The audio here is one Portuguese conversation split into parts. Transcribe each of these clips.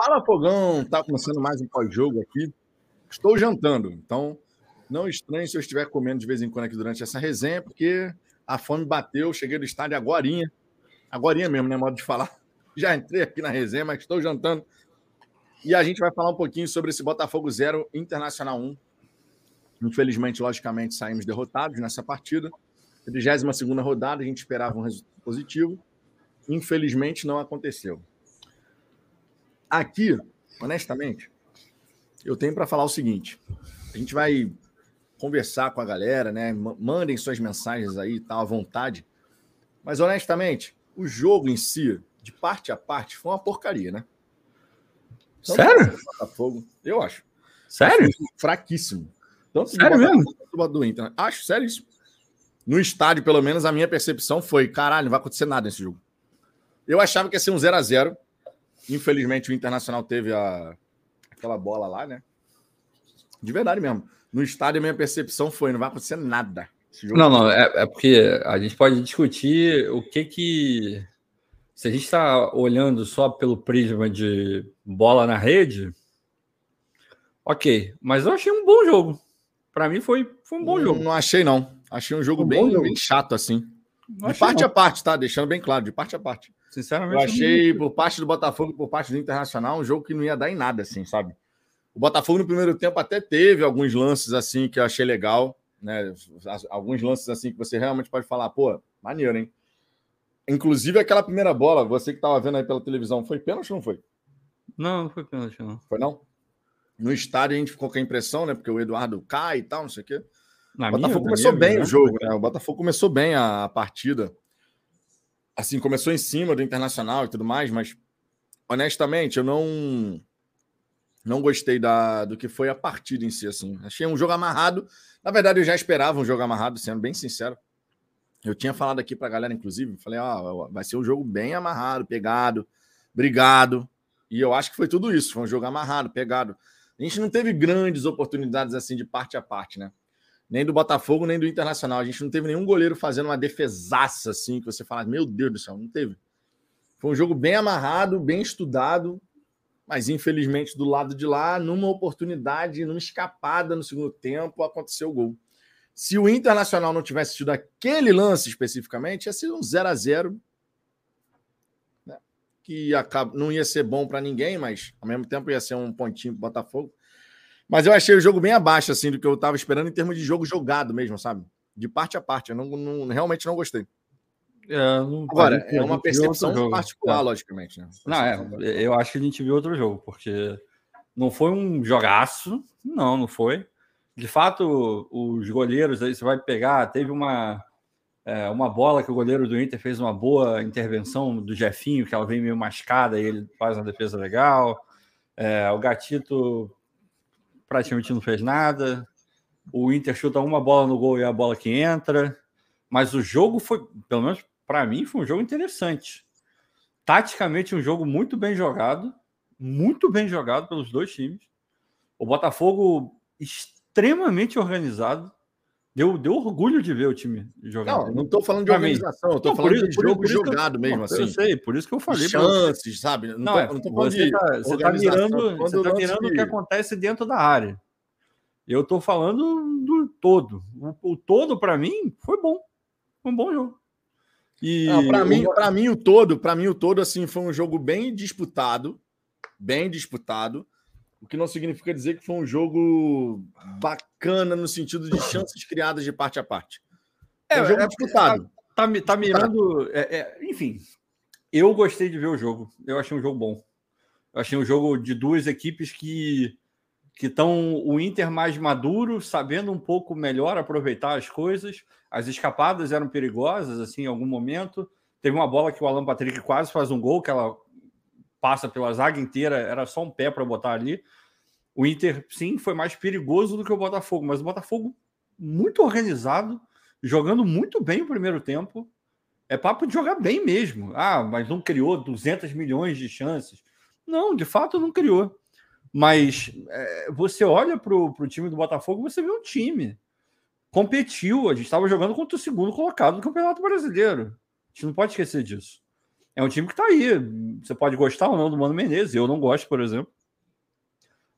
Fala Fogão, tá começando mais um pós-jogo aqui. Estou jantando, então não estranhe se eu estiver comendo de vez em quando aqui durante essa resenha, porque a fome bateu, cheguei do estádio agorinha, agorinha mesmo, né, modo de falar. Já entrei aqui na resenha, mas estou jantando. E a gente vai falar um pouquinho sobre esse Botafogo 0, Internacional 1. Infelizmente, logicamente, saímos derrotados nessa partida. 32 rodada, a gente esperava um resultado positivo. Infelizmente, não aconteceu. Aqui, honestamente, eu tenho para falar o seguinte: a gente vai conversar com a galera, né? Mandem suas mensagens aí, tá à vontade. Mas honestamente, o jogo em si, de parte a parte, foi uma porcaria, né? Tanto Sério? Botafogo, eu acho. Sério? fraquíssimo. Tanto sério mesmo? Do Inter. Acho, sério isso. No estádio, pelo menos, a minha percepção foi: caralho, não vai acontecer nada nesse jogo. Eu achava que ia ser um 0 a 0 Infelizmente, o Internacional teve a... aquela bola lá, né? De verdade mesmo. No estádio, a minha percepção foi: não vai acontecer nada. Não, não, é, é, porque a gente pode discutir o que que. Se a gente está olhando só pelo prisma de bola na rede, ok. Mas eu achei um bom jogo. Para mim foi, foi um bom não, jogo. Não achei, não. Achei um jogo, um bem, jogo. bem chato, assim. Não de parte não. a parte, tá? Deixando bem claro, de parte a parte. Sinceramente. Eu achei, por parte do Botafogo por parte do Internacional, um jogo que não ia dar em nada, assim, sabe? O Botafogo no primeiro tempo até teve alguns lances, assim, que eu achei legal, né? Alguns lances, assim, que você realmente pode falar, pô, maneiro, hein? Inclusive aquela primeira bola, você que estava vendo aí pela televisão, foi pênalti ou não foi? Não, não foi pênalti, não. Foi não? No estádio a gente ficou com a impressão, né? Porque o Eduardo cai e tal, não sei o quê. Na o Botafogo minha, começou bem o jogo, né? O Botafogo começou bem a, a partida assim, começou em cima do Internacional e tudo mais, mas honestamente, eu não não gostei da, do que foi a partida em si, assim. Achei um jogo amarrado. Na verdade, eu já esperava um jogo amarrado, sendo bem sincero. Eu tinha falado aqui pra galera, inclusive, falei, ó, oh, vai ser um jogo bem amarrado, pegado, brigado. E eu acho que foi tudo isso, foi um jogo amarrado, pegado. A gente não teve grandes oportunidades assim de parte a parte, né? Nem do Botafogo, nem do Internacional. A gente não teve nenhum goleiro fazendo uma defesaça assim, que você fala, meu Deus do céu, não teve. Foi um jogo bem amarrado, bem estudado, mas infelizmente do lado de lá, numa oportunidade, numa escapada no segundo tempo, aconteceu o gol. Se o Internacional não tivesse tido aquele lance especificamente, ia ser um 0 a 0 né? que não ia ser bom para ninguém, mas ao mesmo tempo ia ser um pontinho para Botafogo. Mas eu achei o jogo bem abaixo, assim, do que eu estava esperando em termos de jogo jogado mesmo, sabe? De parte a parte. Eu não, não realmente não gostei. É, não Agora, é uma percepção particular, é. logicamente. Né? Não, é, eu acho que a gente viu outro jogo, porque não foi um jogaço, não, não foi. De fato, os goleiros aí você vai pegar, teve uma é, uma bola que o goleiro do Inter fez uma boa intervenção do Jefinho, que ela vem meio mascada e ele faz uma defesa legal. É, o Gatito praticamente não fez nada. O Inter chuta uma bola no gol e a bola que entra. Mas o jogo foi, pelo menos para mim, foi um jogo interessante. Taticamente, um jogo muito bem jogado. Muito bem jogado pelos dois times. O Botafogo extremamente organizado. Deu, deu orgulho de ver o time jogar. Não, não estou falando de organização, estou falando isso, de jogo isso, jogado eu, mesmo. assim. Eu sei, por isso que eu falei. Chances, sabe? Não, não, tô, não tô falando você está tá mirando, você tá mirando o que acontece dentro da área. Eu estou falando do todo. O, o todo, para mim, foi bom. Foi um bom jogo. E para mim, para mim o todo, para mim o todo assim foi um jogo bem disputado, bem disputado. O que não significa dizer que foi um jogo bacana no sentido de chances criadas de parte a parte. É, um jogo é, disputado. Tá, tá, tá mirando. É, é, enfim, eu gostei de ver o jogo. Eu achei um jogo bom. Eu achei um jogo de duas equipes que que estão o Inter mais maduro, sabendo um pouco melhor aproveitar as coisas. As escapadas eram perigosas, assim, em algum momento. Teve uma bola que o Alan Patrick quase faz um gol, que ela passa pela zaga inteira, era só um pé para botar ali. O Inter, sim, foi mais perigoso do que o Botafogo, mas o Botafogo muito organizado, jogando muito bem o primeiro tempo. É papo de jogar bem mesmo. Ah, mas não criou 200 milhões de chances. Não, de fato não criou. Mas é, você olha para o time do Botafogo, você vê um time. Competiu, a gente estava jogando contra o segundo colocado do Campeonato Brasileiro. A gente não pode esquecer disso. É um time que está aí. Você pode gostar ou não do Mano Menezes, eu não gosto, por exemplo.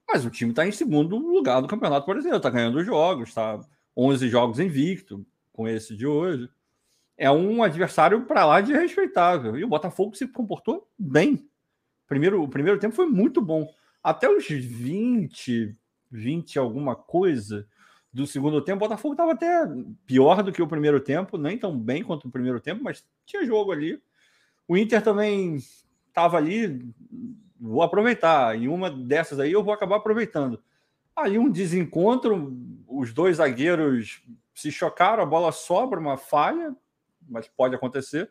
Mas o time está em segundo lugar do campeonato, por exemplo, está ganhando jogos, está 11 jogos invicto, com esse de hoje. É um adversário para lá de respeitável. E o Botafogo se comportou bem. Primeiro, o primeiro tempo foi muito bom. Até os 20, 20 alguma coisa do segundo tempo, o Botafogo estava até pior do que o primeiro tempo, nem tão bem quanto o primeiro tempo, mas tinha jogo ali. O Inter também estava ali, vou aproveitar. E uma dessas aí eu vou acabar aproveitando. Aí um desencontro, os dois zagueiros se chocaram, a bola sobra, uma falha, mas pode acontecer.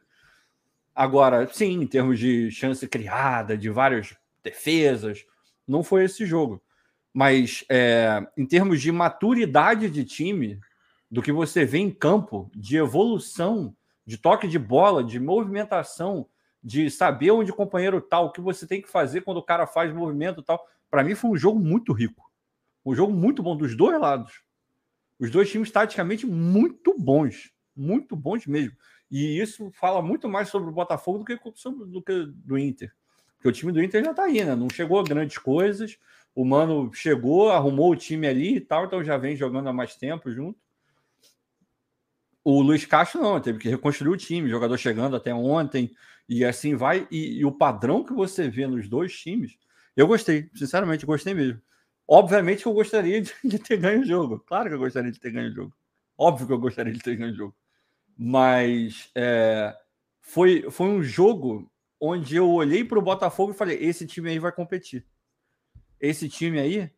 Agora, sim, em termos de chance criada, de várias defesas, não foi esse jogo. Mas é, em termos de maturidade de time, do que você vê em campo, de evolução, de toque de bola, de movimentação, de saber onde o companheiro está, o que você tem que fazer quando o cara faz movimento tal. Para mim foi um jogo muito rico. Um jogo muito bom dos dois lados. Os dois times taticamente muito bons. Muito bons mesmo. E isso fala muito mais sobre o Botafogo do que sobre do que do Inter. Porque o time do Inter já está aí, né? Não chegou a grandes coisas. O Mano chegou, arrumou o time ali e tal, então já vem jogando há mais tempo junto. O Luiz Castro não, teve que reconstruir o time, jogador chegando até ontem, e assim vai. E, e, o padrão que você vê nos dois times, eu gostei, sinceramente, gostei mesmo. Obviamente que eu gostaria de, de, ter ganho o jogo. Claro que eu gostaria de ter ganho o jogo. Óbvio que eu gostaria de ter ganho o jogo. Mas é, foi, foi um jogo onde eu olhei para o Botafogo e falei: esse time aí vai competir. Esse time aí,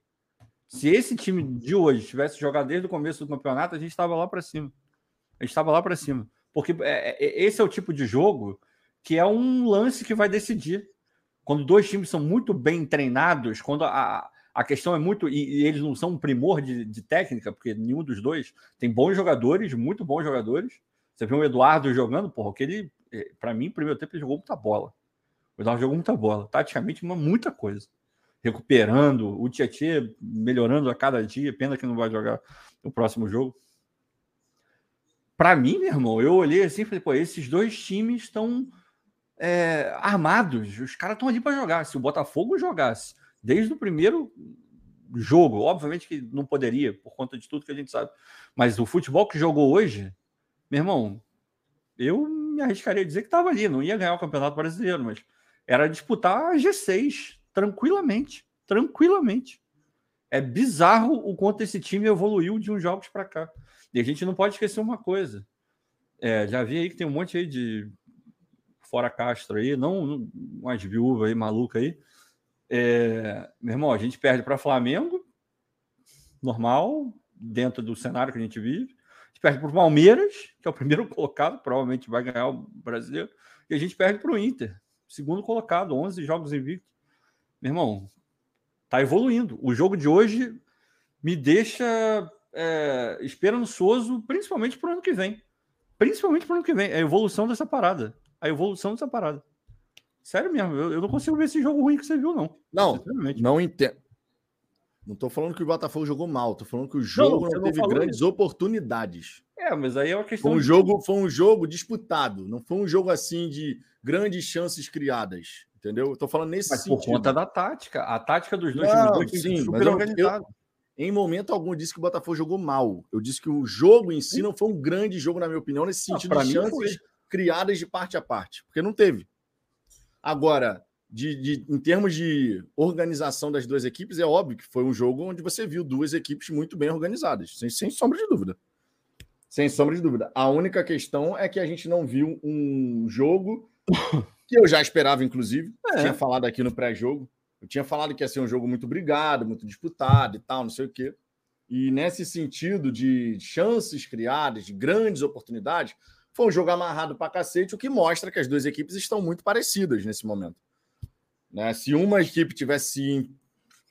se esse time de hoje tivesse jogado desde o começo do campeonato, a gente estava lá para cima. A gente estava lá para cima. Porque é, é, esse é o tipo de jogo que é um lance que vai decidir. Quando dois times são muito bem treinados, quando a, a questão é muito. E, e eles não são um primor de, de, técnica, porque nenhum dos dois tem bons jogadores, muito bons jogadores. Você viu o Eduardo jogando, porra, que ele, é, para mim, primeiro tempo, ele jogou muita bola. O Eduardo jogou muita bola, taticamente, uma, muita coisa. Recuperando, o Tietchan melhorando a cada dia, pena que não vai jogar o próximo jogo. Para mim, meu irmão, eu olhei assim e falei, pô, esses dois times estão é, armados, os caras estão ali para jogar. Se o Botafogo jogasse desde o primeiro jogo, obviamente que não poderia, por conta de tudo que a gente sabe, mas o futebol que jogou hoje, meu irmão, eu me arriscaria a dizer que estava ali, não ia ganhar o Campeonato Brasileiro, mas era disputar a G6 tranquilamente, tranquilamente. É bizarro o quanto esse time evoluiu de uns jogos para cá. E a gente não pode esquecer uma coisa. É, já vi aí que tem um monte aí de fora Castro aí, não umas viúvas aí maluca aí. É, meu irmão, a gente perde para Flamengo, normal, dentro do cenário que a gente vive. A gente perde para o Palmeiras, que é o primeiro colocado, provavelmente vai ganhar o brasileiro. E a gente perde para o Inter, segundo colocado, 11 jogos invictos. Meu irmão, tá evoluindo. O jogo de hoje me deixa é, esperançoso, principalmente para o ano que vem. Principalmente para o ano que vem. A evolução dessa parada. A evolução dessa parada. Sério mesmo, eu, eu não consigo ver esse jogo ruim que você viu, não. Não, não entendo. Não estou falando que o Botafogo jogou mal, estou falando que o jogo não, não teve grandes isso. oportunidades. É, mas aí é uma questão. Foi um, de... jogo, foi um jogo disputado, não foi um jogo assim de grandes chances criadas. Entendeu? Estou falando nesse mas sentido. Por conta da tática. A tática dos dois não, times sim, super organizado. Eu, em momento algum, eu disse que o Botafogo jogou mal. Eu disse que o jogo em si não foi um grande jogo, na minha opinião, nesse sentido não, de chances criadas de parte a parte. Porque não teve. Agora, de, de, em termos de organização das duas equipes, é óbvio que foi um jogo onde você viu duas equipes muito bem organizadas, sem, sem sombra de dúvida. Sem sombra de dúvida. A única questão é que a gente não viu um jogo que eu já esperava, inclusive. É. Tinha falado aqui no pré-jogo. Eu tinha falado que ia ser um jogo muito brigado, muito disputado e tal, não sei o quê. E nesse sentido de chances criadas, de grandes oportunidades, foi um jogo amarrado para cacete, o que mostra que as duas equipes estão muito parecidas nesse momento. Né? Se uma equipe tivesse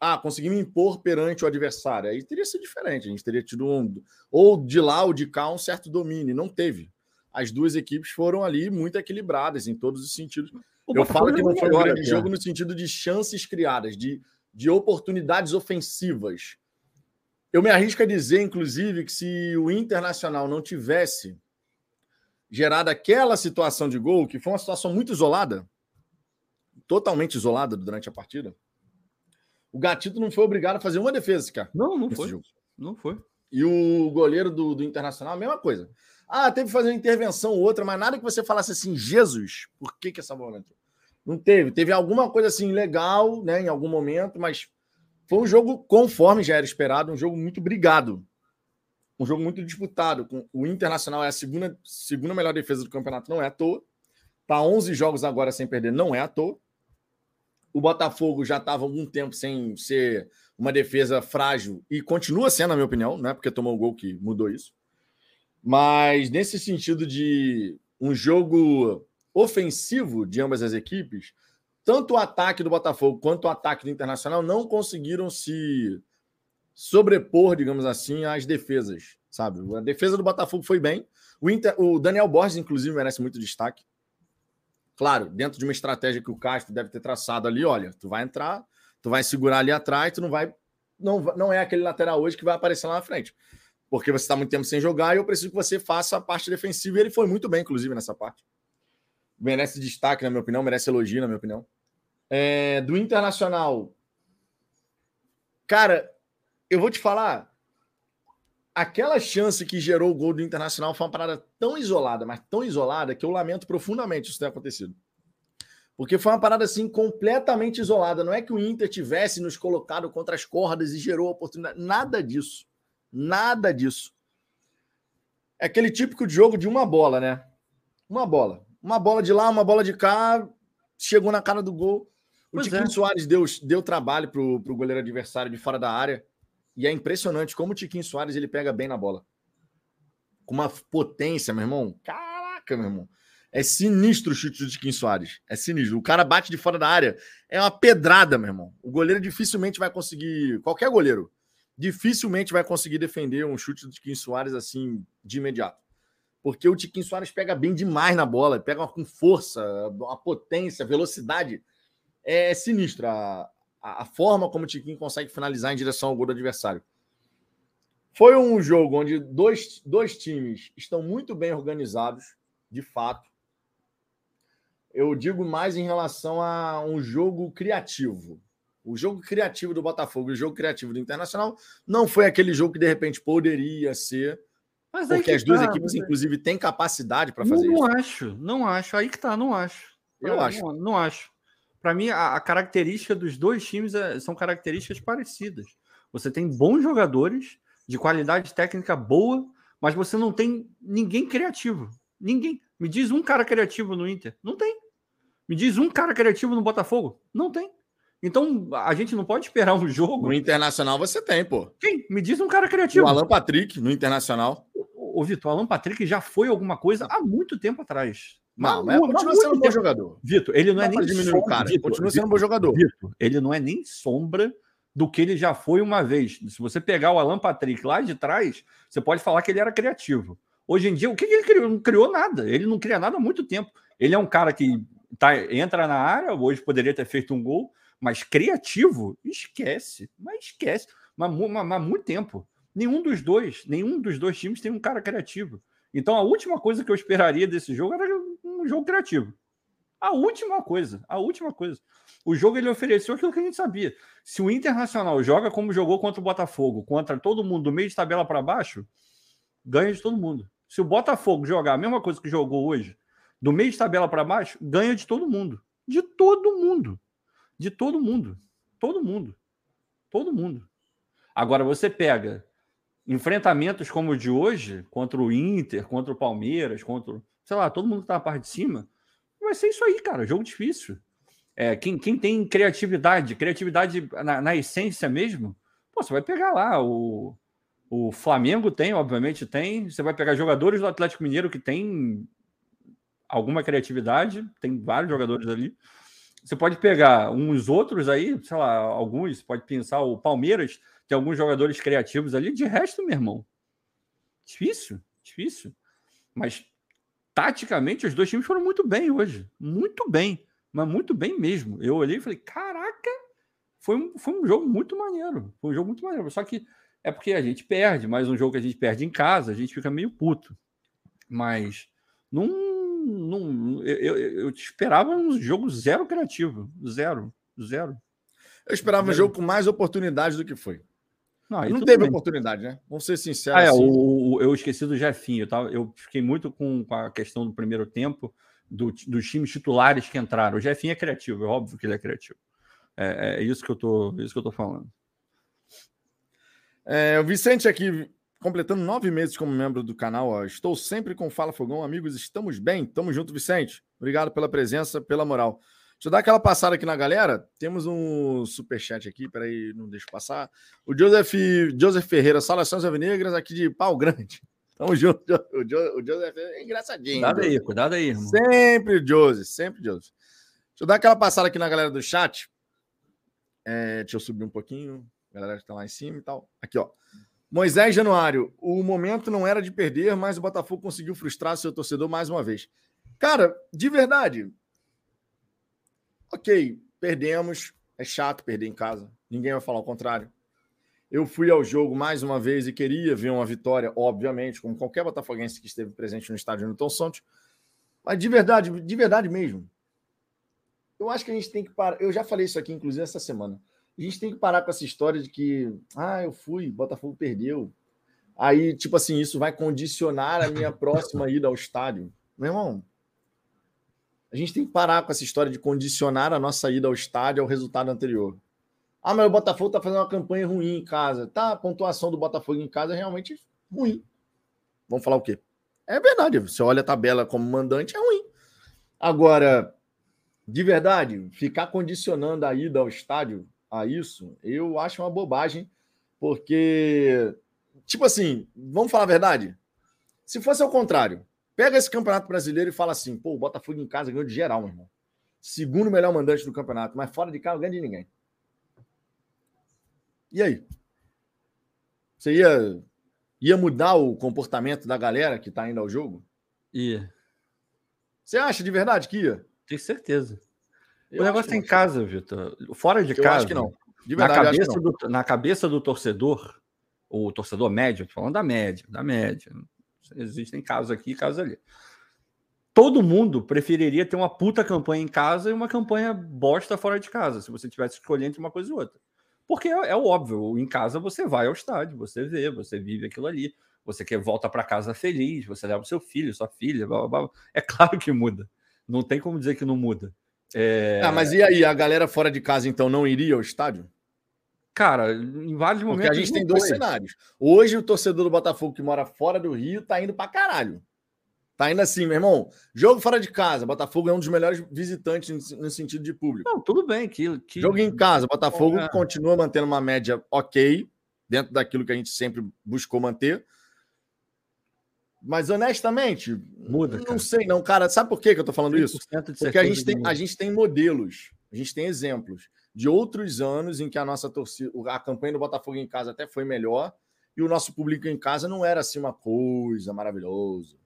ah, conseguindo impor perante o adversário, aí teria sido diferente. A gente teria tido um, ou de lá ou de cá um certo domínio. Não teve. As duas equipes foram ali muito equilibradas em todos os sentidos. Eu falo que não foi um grande jogo no sentido de chances criadas, de, de oportunidades ofensivas. Eu me arrisco a dizer, inclusive, que se o Internacional não tivesse gerada aquela situação de gol, que foi uma situação muito isolada, totalmente isolada durante a partida, o Gatito não foi obrigado a fazer uma defesa, cara. Não, não foi. Jogo. Não foi. E o goleiro do, do Internacional, a mesma coisa. Ah, teve que fazer uma intervenção ou outra, mas nada que você falasse assim, Jesus, por que, que essa bola entrou? Não teve. Teve alguma coisa assim legal, né, em algum momento, mas foi um jogo conforme já era esperado, um jogo muito brigado. Um jogo muito disputado. O Internacional é a segunda, segunda melhor defesa do campeonato, não é à toa. Tá 11 jogos agora sem perder, não é à toa. O Botafogo já estava algum tempo sem ser uma defesa frágil e continua sendo, na minha opinião, não é porque tomou um gol que mudou isso. Mas nesse sentido de um jogo ofensivo de ambas as equipes, tanto o ataque do Botafogo quanto o ataque do Internacional não conseguiram se sobrepor, digamos assim, às defesas, sabe? A defesa do Botafogo foi bem. O, Inter, o Daniel Borges, inclusive, merece muito destaque. Claro, dentro de uma estratégia que o Castro deve ter traçado ali, olha, tu vai entrar, tu vai segurar ali atrás, tu não vai. Não, não é aquele lateral hoje que vai aparecer lá na frente. Porque você está muito tempo sem jogar e eu preciso que você faça a parte defensiva. E ele foi muito bem, inclusive, nessa parte. Merece destaque, na minha opinião, merece elogio, na minha opinião. É, do Internacional. Cara, eu vou te falar. Aquela chance que gerou o gol do Internacional foi uma parada tão isolada, mas tão isolada, que eu lamento profundamente isso ter acontecido. Porque foi uma parada assim completamente isolada. Não é que o Inter tivesse nos colocado contra as cordas e gerou a oportunidade. Nada disso. Nada disso. É aquele típico jogo de uma bola, né? Uma bola. Uma bola de lá, uma bola de cá, chegou na cara do gol. O pois Tiquinho é. Soares deu, deu trabalho pro, pro goleiro adversário de fora da área. E é impressionante como o Tiquinho Soares ele pega bem na bola. Com uma potência, meu irmão. Caraca, meu irmão. É sinistro o chute do Tiquinho Soares. É sinistro. O cara bate de fora da área. É uma pedrada, meu irmão. O goleiro dificilmente vai conseguir. Qualquer goleiro dificilmente vai conseguir defender um chute do Tiquinho Soares assim de imediato. Porque o Tiquinho Soares pega bem demais na bola, pega com força, a potência, velocidade. É sinistra a, a, forma como o Tiquinho consegue finalizar em direção ao gol do adversário. Foi um jogo onde dois, dois times estão muito bem organizados, de fato. Eu digo mais em relação a um jogo criativo. O jogo criativo do Botafogo e o jogo criativo do Internacional não foi aquele jogo que de repente poderia ser. Porque as duas tá, equipes, inclusive, têm capacidade para fazer não isso. Não acho, não acho. Aí que tá, não acho. Eu não, acho. Não, não acho. Para mim, a, a, característica dos dois times é, são características parecidas. Você tem bons jogadores, de qualidade técnica boa, mas você não tem ninguém criativo. Ninguém. Me diz um cara criativo no Inter. Não tem. Me diz um cara criativo no Botafogo. Não tem. Então, a gente não pode esperar um jogo. No Internacional você tem, pô. Quem? Me diz um cara criativo. O Alan Patrick, no Internacional. Ô, Vitor, o Alan Patrick já foi alguma coisa há muito tempo atrás. Não, mas continua sendo um bom jogador. Vitor, ele não, é não é nem diminuir sombra, o cara. Vitor, continua sendo um bom jogador. Vitor, ele não é nem sombra do que ele já foi uma vez. Se você pegar o Alan Patrick lá de trás, você pode falar que ele era criativo. Hoje em dia, o que, que ele criou? Não criou nada. Ele não cria nada há muito tempo. Ele é um cara que tá, entra na área, hoje poderia ter feito um gol, mas criativo, esquece. Mas esquece. Mas, mas, mas muito tempo. Nenhum dos dois, nenhum dos dois times tem um cara criativo. Então a última coisa que eu esperaria desse jogo era um jogo criativo. A última coisa, a última coisa. O jogo ele ofereceu aquilo que a gente sabia. Se o Internacional joga como jogou contra o Botafogo, contra todo mundo do meio de tabela para baixo, ganha de todo mundo. Se o Botafogo jogar a mesma coisa que jogou hoje, do meio de tabela para baixo, ganha de todo mundo. De todo mundo de todo mundo. Todo mundo. Todo mundo. Agora você pega enfrentamentos como o de hoje, contra o Inter, contra o Palmeiras, contra, sei lá, todo mundo que tá na parte de cima, vai ser isso aí, cara. Jogo difícil. É, quem, quem tem criatividade, criatividade na, na essência mesmo, pô, você vai pegar lá o, o Flamengo tem, obviamente tem. Você vai pegar jogadores do Atlético Mineiro que tem alguma criatividade, tem vários jogadores ali. Você pode pegar uns outros aí, sei lá, alguns, pode pensar o Palmeiras, tem alguns jogadores criativos ali, de resto, meu irmão. Difícil, difícil. Mas taticamente os dois times foram muito bem hoje. Muito bem, mas muito bem mesmo. Eu olhei e falei: caraca, foi um, foi um jogo muito maneiro. Foi um jogo muito maneiro. Só que é porque a gente perde, mais um jogo que a gente perde em casa, a gente fica meio puto. Mas Não, não, eu, eu, esperava um jogo zero criativo. Zero. Zero. Eu esperava zero. um jogo com mais oportunidades do que foi. Não, não teve bem. oportunidade, né? Vamos ser sinceros. Ah, é, assim. o, o, eu esqueci do Jefinho. Tá? Eu fiquei muito com, com a questão do primeiro tempo do, dos times titulares que entraram. O Jefinho é criativo, é óbvio que ele é criativo. É, é isso que eu tô, é isso que eu tô falando. É, o Vicente aqui, completando nove meses como membro do canal. Ó. Estou sempre com Fala Fogão, amigos. Estamos bem? Tamo junto, Vicente. Obrigado pela presença, pela moral. Deixa eu dar aquela passada aqui na galera. Temos um superchat aqui, peraí, não deixa passar. O Joseph, Joseph Ferreira, Salações Avenegras, aqui de Pau Grande. Tamo junto. O, jo, o Joseph é engraçadinho. Cuidado aí, cuidado aí, irmão. Sempre Joseph, sempre Joseph. Deixa eu dar aquela passada aqui na galera do chat. É, deixa eu subir um pouquinho. A galera que tá lá em cima e tal. Aqui, ó. Moisés Januário, o momento não era de perder, mas o Botafogo conseguiu frustrar seu torcedor mais uma vez. Cara, de verdade. Ok, perdemos. É chato perder em casa. Ninguém vai falar o contrário. Eu fui ao jogo mais uma vez e queria ver uma vitória, obviamente, como qualquer botafoguense que esteve presente no estádio Newton Santos. Mas de verdade, de verdade mesmo. Eu acho que a gente tem que parar. Eu já falei isso aqui, inclusive, essa semana. A gente tem que parar com essa história de que, ah, eu fui, Botafogo perdeu. Aí, tipo assim, isso vai condicionar a minha próxima ida ao estádio. Meu irmão, a gente tem que parar com essa história de condicionar a nossa ida ao estádio ao resultado anterior. Ah, mas o Botafogo está fazendo uma campanha ruim em casa. Tá, a pontuação do Botafogo em casa é realmente ruim. Vamos falar o quê? É verdade. Você olha a tabela como mandante, é ruim. Agora, de verdade, ficar condicionando a ida ao estádio a isso, eu acho uma bobagem, porque, tipo assim, vamos falar a verdade? Se fosse ao contrário, pega esse campeonato brasileiro e fala assim: pô, o Botafogo em casa ganhou de geral, meu irmão. Segundo melhor mandante do campeonato, mas fora de casa não ganha de ninguém. E aí? Você ia, ia mudar o comportamento da galera que está indo ao jogo? Ia. Você acha de verdade que ia? Tenho certeza. Eu o negócio é em casa, Vitor. Fora de eu casa. Acho que não. De verdade, na, cabeça do, na cabeça do torcedor, o torcedor médio, falando da média, da média. Existem casos aqui e casos ali. Todo mundo preferiria ter uma puta campanha em casa e uma campanha bosta fora de casa, se você tivesse escolhendo entre uma coisa e outra. Porque é, é óbvio, em casa você vai ao estádio, você vê, você vive aquilo ali, você quer volta para casa feliz, você leva o seu filho, sua filha, blá, blá, blá. é claro que muda. Não tem como dizer que não muda. É... Ah, mas e aí, a galera fora de casa então não iria ao estádio? Cara, em vários momentos. Porque a gente tem dois cenários. Hoje, o torcedor do Botafogo que mora fora do Rio tá indo pra caralho. Tá indo assim, meu irmão. Jogo fora de casa. Botafogo é um dos melhores visitantes no sentido de público. Não, tudo bem. Que, que... Jogo em casa. Botafogo é. continua mantendo uma média ok, dentro daquilo que a gente sempre buscou manter. Mas honestamente, muda. Não cara. sei, não, cara. Sabe por que, que eu tô falando isso? Porque a gente, tem, a gente tem modelos, a gente tem exemplos de outros anos em que a nossa torcida, a campanha do Botafogo em casa até foi melhor e o nosso público em casa não era assim uma coisa maravilhosa.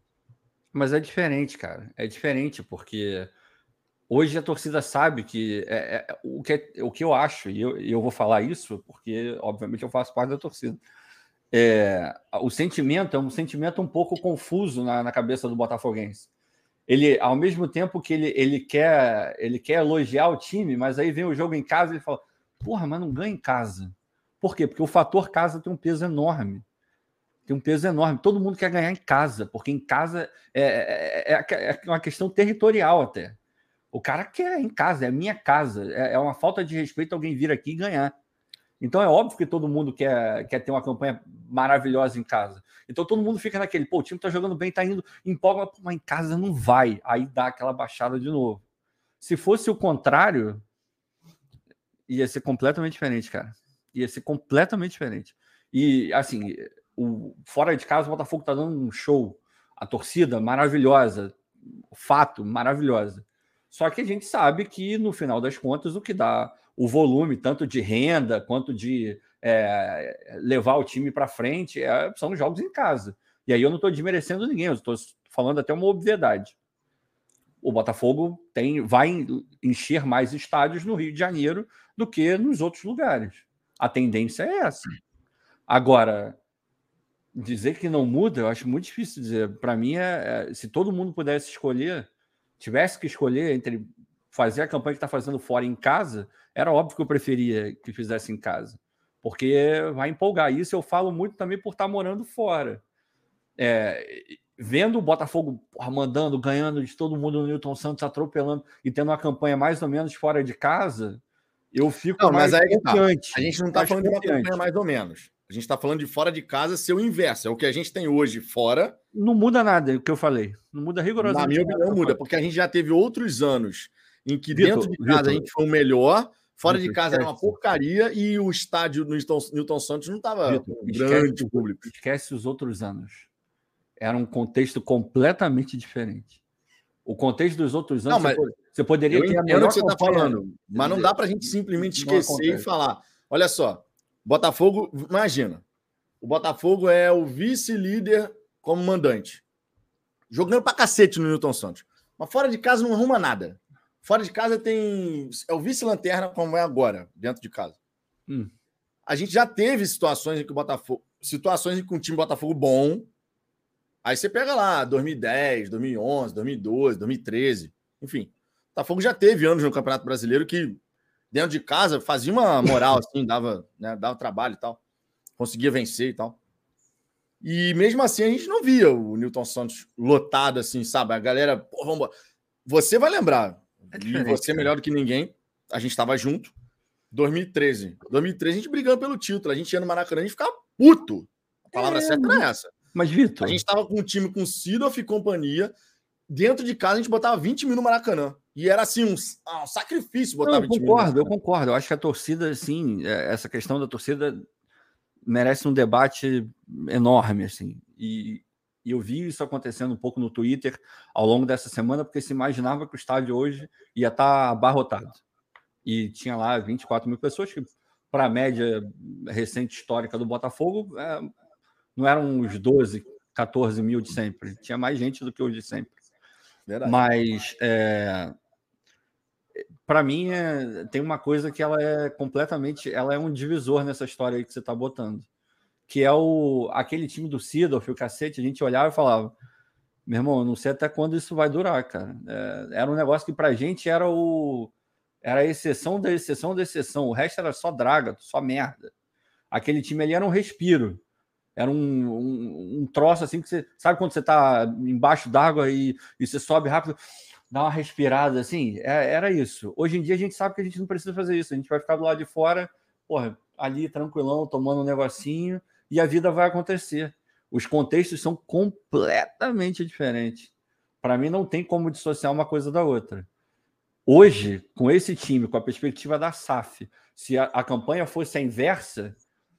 Mas é diferente, cara. É diferente, porque hoje a torcida sabe que é, é o, que é, o que eu acho, e eu, eu vou falar isso porque, obviamente, eu faço parte da torcida. É, o sentimento é um sentimento um pouco confuso na, na, cabeça do Botafoguense. Ele, ao mesmo tempo que ele, ele, quer, ele quer elogiar o time, mas aí vem o jogo em casa e ele fala: Porra, mas não ganha em casa. Por quê? Porque o fator casa tem um peso enorme tem um peso enorme. Todo mundo quer ganhar em casa, porque em casa é, é, é, é uma questão territorial até. O cara quer em casa, é minha casa. É, é, uma falta de respeito alguém vir aqui e ganhar. Então é óbvio que todo mundo quer, quer ter uma campanha maravilhosa em casa. Então todo mundo fica naquele, pô, o time tá jogando bem, tá indo, empolga, mas em casa não vai. Aí dá aquela baixada de novo. Se fosse o contrário, ia ser completamente diferente, cara. Ia ser completamente diferente. E assim, o, fora de casa, o Botafogo está dando um show. A torcida maravilhosa, fato maravilhosa. Só que a gente sabe que, no final das contas, o que dá o volume, tanto de renda quanto de é, levar o time para frente, é, são os jogos em casa. E aí eu não estou desmerecendo ninguém, eu estou falando até uma obviedade. O Botafogo tem, vai encher mais estádios no Rio de Janeiro do que nos outros lugares. A tendência é essa. Agora, dizer que não muda, eu acho muito difícil dizer. Para mim, é, é, se todo mundo pudesse escolher, tivesse que escolher entre fazer a campanha que está fazendo fora em casa, era óbvio que eu preferia que fizesse em casa, porque vai empolgar. Isso eu falo muito também por estar tá morando fora. É, vendo o Botafogo mandando, ganhando de todo mundo no Newton Santos, atropelando e tendo uma campanha mais ou menos fora de casa, eu fico não, mais mas aí tá. confiante. Tá. A gente não está falando confiante. de uma campanha mais ou menos. A gente está falando de fora de casa ser o inverso. É o que a gente tem hoje fora. Não muda nada o que eu falei. Não muda rigorosamente. Na minha opinião, não muda, porque a gente já teve outros anos em que Victor, dentro de casa Victor, a gente foi o melhor, fora de casa era uma porcaria e o estádio no Newton Santos não estava grande esquece, público. Esquece os outros anos. Era um contexto completamente diferente. O contexto dos outros anos, não, mas você poderia eu ter o que você está falando, mas não dá para a gente simplesmente esquecer e falar: olha só, Botafogo, imagina, o Botafogo é o vice-líder como mandante, jogando para cacete no Newton Santos, mas fora de casa não arruma nada. Fora de casa tem. É o vice-lanterna, como é agora, dentro de casa. Hum. A gente já teve situações em que o Botafogo. Situações em que um time Botafogo bom. Aí você pega lá 2010, 2011, 2012, 2013. Enfim. O Botafogo já teve anos no Campeonato Brasileiro que, dentro de casa, fazia uma moral, assim, dava, né, dava trabalho e tal. Conseguia vencer e tal. E mesmo assim a gente não via o Newton Santos lotado assim, sabe? A galera, pô, vamos. Você vai lembrar, é e você é melhor do que ninguém. A gente estava junto. 2013. 2013 a gente brigando pelo título. A gente ia no Maracanã e ficava puto. A palavra é, certa era essa. Mas, Vitor. A gente estava com um time com Sidoff e companhia. Dentro de casa a gente botava 20 mil no Maracanã. E era assim, um, ah, um sacrifício botar Não, eu 20 concordo. Eu concordo, eu acho que a torcida, assim, essa questão da torcida merece um debate enorme, assim. E, e eu vi isso acontecendo um pouco no Twitter ao longo dessa semana, porque se imaginava que o estádio hoje ia estar tá abarrotado. E tinha lá 24 mil pessoas, que para a média recente histórica do Botafogo, é, não eram os 12, 14 mil de sempre. Tinha mais gente do que de sempre. Verdade. Mas é, para mim é, tem uma coisa que ela é completamente, ela é um divisor nessa história aí que você está botando que é o aquele time do Sidorf, o cacete, a gente olhava e falava, meu irmão, não sei até quando isso vai durar, cara. É, era um negócio que pra gente era o era a exceção da exceção da exceção, o resto era só draga, só merda. Aquele time ali era um respiro. Era um, um, um troço assim que você sabe quando você tá embaixo d'água e, e você sobe rápido, dá uma respirada assim. É, era isso. Hoje em dia a gente sabe que a gente não precisa fazer isso. A gente vai ficar do lado de fora, porra, ali tranquilão, tomando um negocinho e a vida vai acontecer. Os contextos são completamente diferentes. Para mim, não tem como dissociar uma coisa da outra. Hoje, com esse time, com a perspectiva da SAF, se a, a campanha fosse a inversa,